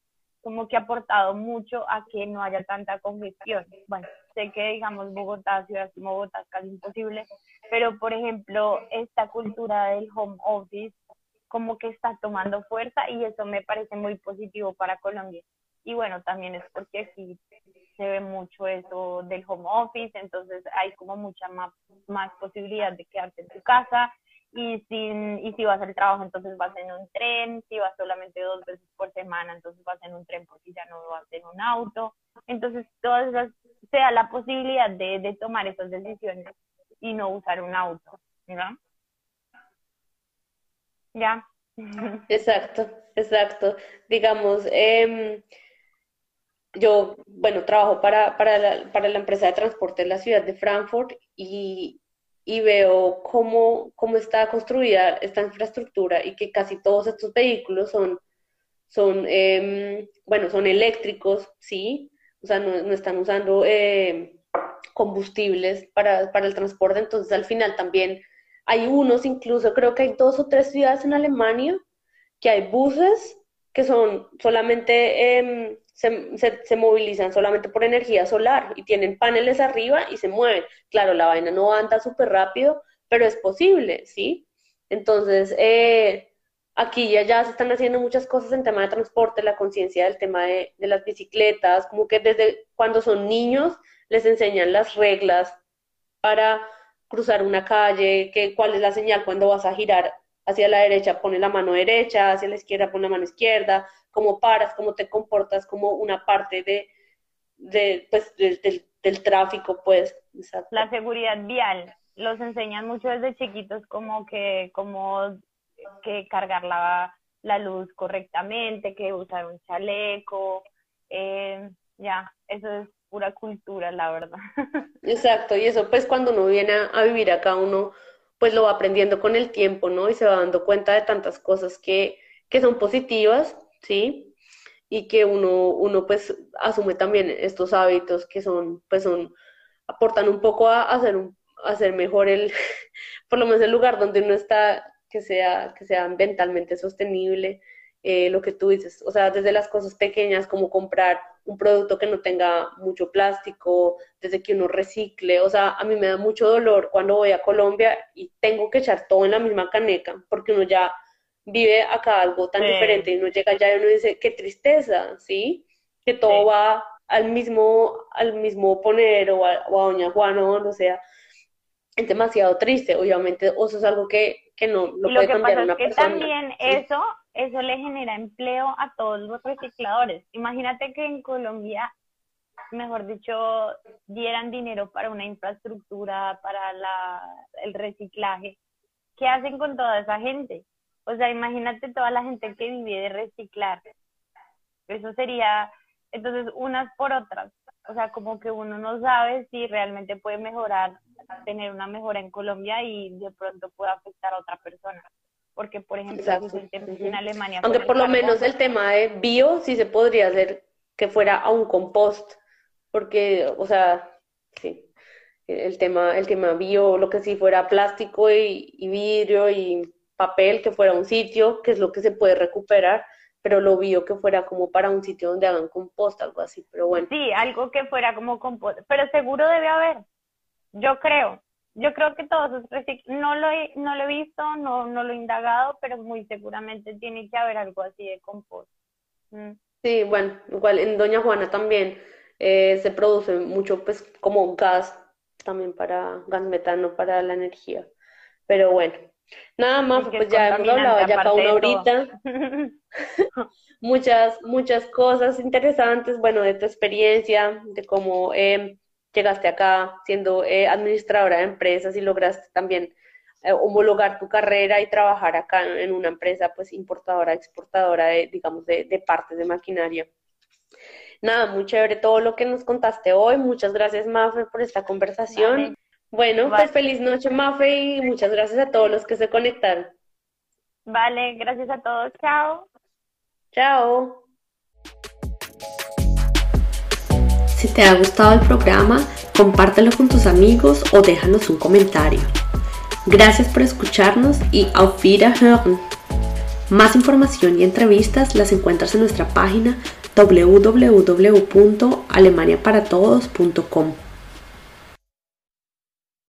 como que ha aportado mucho a que no haya tanta congestión. Bueno, sé que digamos Bogotá, ciudad como Bogotá es casi imposible, pero por ejemplo, esta cultura del home office como que está tomando fuerza y eso me parece muy positivo para Colombia. Y bueno, también es porque aquí se ve mucho eso del home office, entonces hay como mucha más, más posibilidad de quedarte en tu casa y, sin, y si vas al trabajo entonces vas en un tren, si vas solamente dos veces por semana entonces vas en un tren porque ya no vas en un auto, entonces todas esas, sea la posibilidad de, de tomar esas decisiones y no usar un auto, ¿no? Ya. Exacto, exacto. Digamos, eh, yo, bueno, trabajo para, para, la, para la empresa de transporte de la ciudad de Frankfurt y, y veo cómo, cómo está construida esta infraestructura y que casi todos estos vehículos son, son eh, bueno, son eléctricos, sí, o sea, no, no están usando eh, combustibles para, para el transporte, entonces al final también hay unos, incluso creo que hay dos o tres ciudades en Alemania que hay buses que son solamente eh, se, se, movilizan solamente por energía solar y tienen paneles arriba y se mueven. Claro, la vaina no anda súper rápido, pero es posible, ¿sí? Entonces, eh, aquí ya, ya se están haciendo muchas cosas en tema de transporte, la conciencia del tema de, de las bicicletas, como que desde cuando son niños les enseñan las reglas para cruzar una calle, que, cuál es la señal cuando vas a girar hacia la derecha, pone la mano derecha, hacia la izquierda, pone la mano izquierda, cómo paras, cómo te comportas como una parte de, de pues, del, del, tráfico, pues. La seguridad vial, los enseñan mucho desde chiquitos como que, como que cargar la, la luz correctamente, que usar un chaleco, eh, ya, eso es pura cultura, la verdad. Exacto, y eso pues cuando uno viene a, a, vivir acá, uno pues lo va aprendiendo con el tiempo, ¿no? Y se va dando cuenta de tantas cosas que, que son positivas ¿sí? Y que uno, uno pues asume también estos hábitos que son, pues son, aportan un poco a, hacer, un, hacer mejor el, por lo menos el lugar donde uno está, que sea, que sea ambientalmente sostenible, eh, lo que tú dices, o sea, desde las cosas pequeñas como comprar un producto que no tenga mucho plástico, desde que uno recicle, o sea, a mí me da mucho dolor cuando voy a Colombia y tengo que echar todo en la misma caneca, porque uno ya vive acá algo tan diferente y uno llega allá y uno dice, qué tristeza, ¿sí? Que todo va al mismo, al mismo poner o a, Doña Juana o no sea. Es demasiado triste, obviamente, o eso es algo que, que no lo, puede cambiar una es que También eso, eso le genera empleo a todos los recicladores. Imagínate que en Colombia, mejor dicho, dieran dinero para una infraestructura, para la, el reciclaje. ¿Qué hacen con toda esa gente? O sea, imagínate toda la gente que vive de reciclar. Eso sería, entonces, unas por otras. O sea, como que uno no sabe si realmente puede mejorar, tener una mejora en Colombia y de pronto puede afectar a otra persona. Porque, por ejemplo, en Alemania... Aunque por lo menos el tema de bio sí se podría hacer que fuera a un compost. Porque, o sea, sí. el tema, el tema bio, lo que sí fuera plástico y, vidrio y papel, que fuera un sitio, que es lo que se puede recuperar, pero lo bio que fuera como para un sitio donde hagan compost, algo así, pero bueno. Sí, algo que fuera como compost, pero seguro debe haber, yo creo. Yo creo que todos esos no lo he, no lo he visto, no, no lo he indagado, pero muy seguramente tiene que haber algo así de compost. Mm. Sí, bueno, igual en Doña Juana también eh, se produce mucho, pues, como gas también para gas metano para la energía. Pero bueno, nada más, pues ya hemos hablado ya para una horita. muchas, muchas cosas interesantes, bueno, de tu experiencia, de cómo eh, llegaste acá siendo eh, administradora de empresas y lograste también eh, homologar tu carrera y trabajar acá en una empresa pues importadora, exportadora de, digamos, de, de partes de maquinaria. Nada, muy chévere todo lo que nos contaste hoy. Muchas gracias, Mafe, por esta conversación. Bueno, pues feliz noche, Mafe, y muchas gracias a todos los que se conectaron. Vale, gracias a todos. Chao. Chao. Si te ha gustado el programa, compártelo con tus amigos o déjanos un comentario. Gracias por escucharnos y auf Wiederhören. Más información y entrevistas las encuentras en nuestra página www.alemaniaparatodos.com.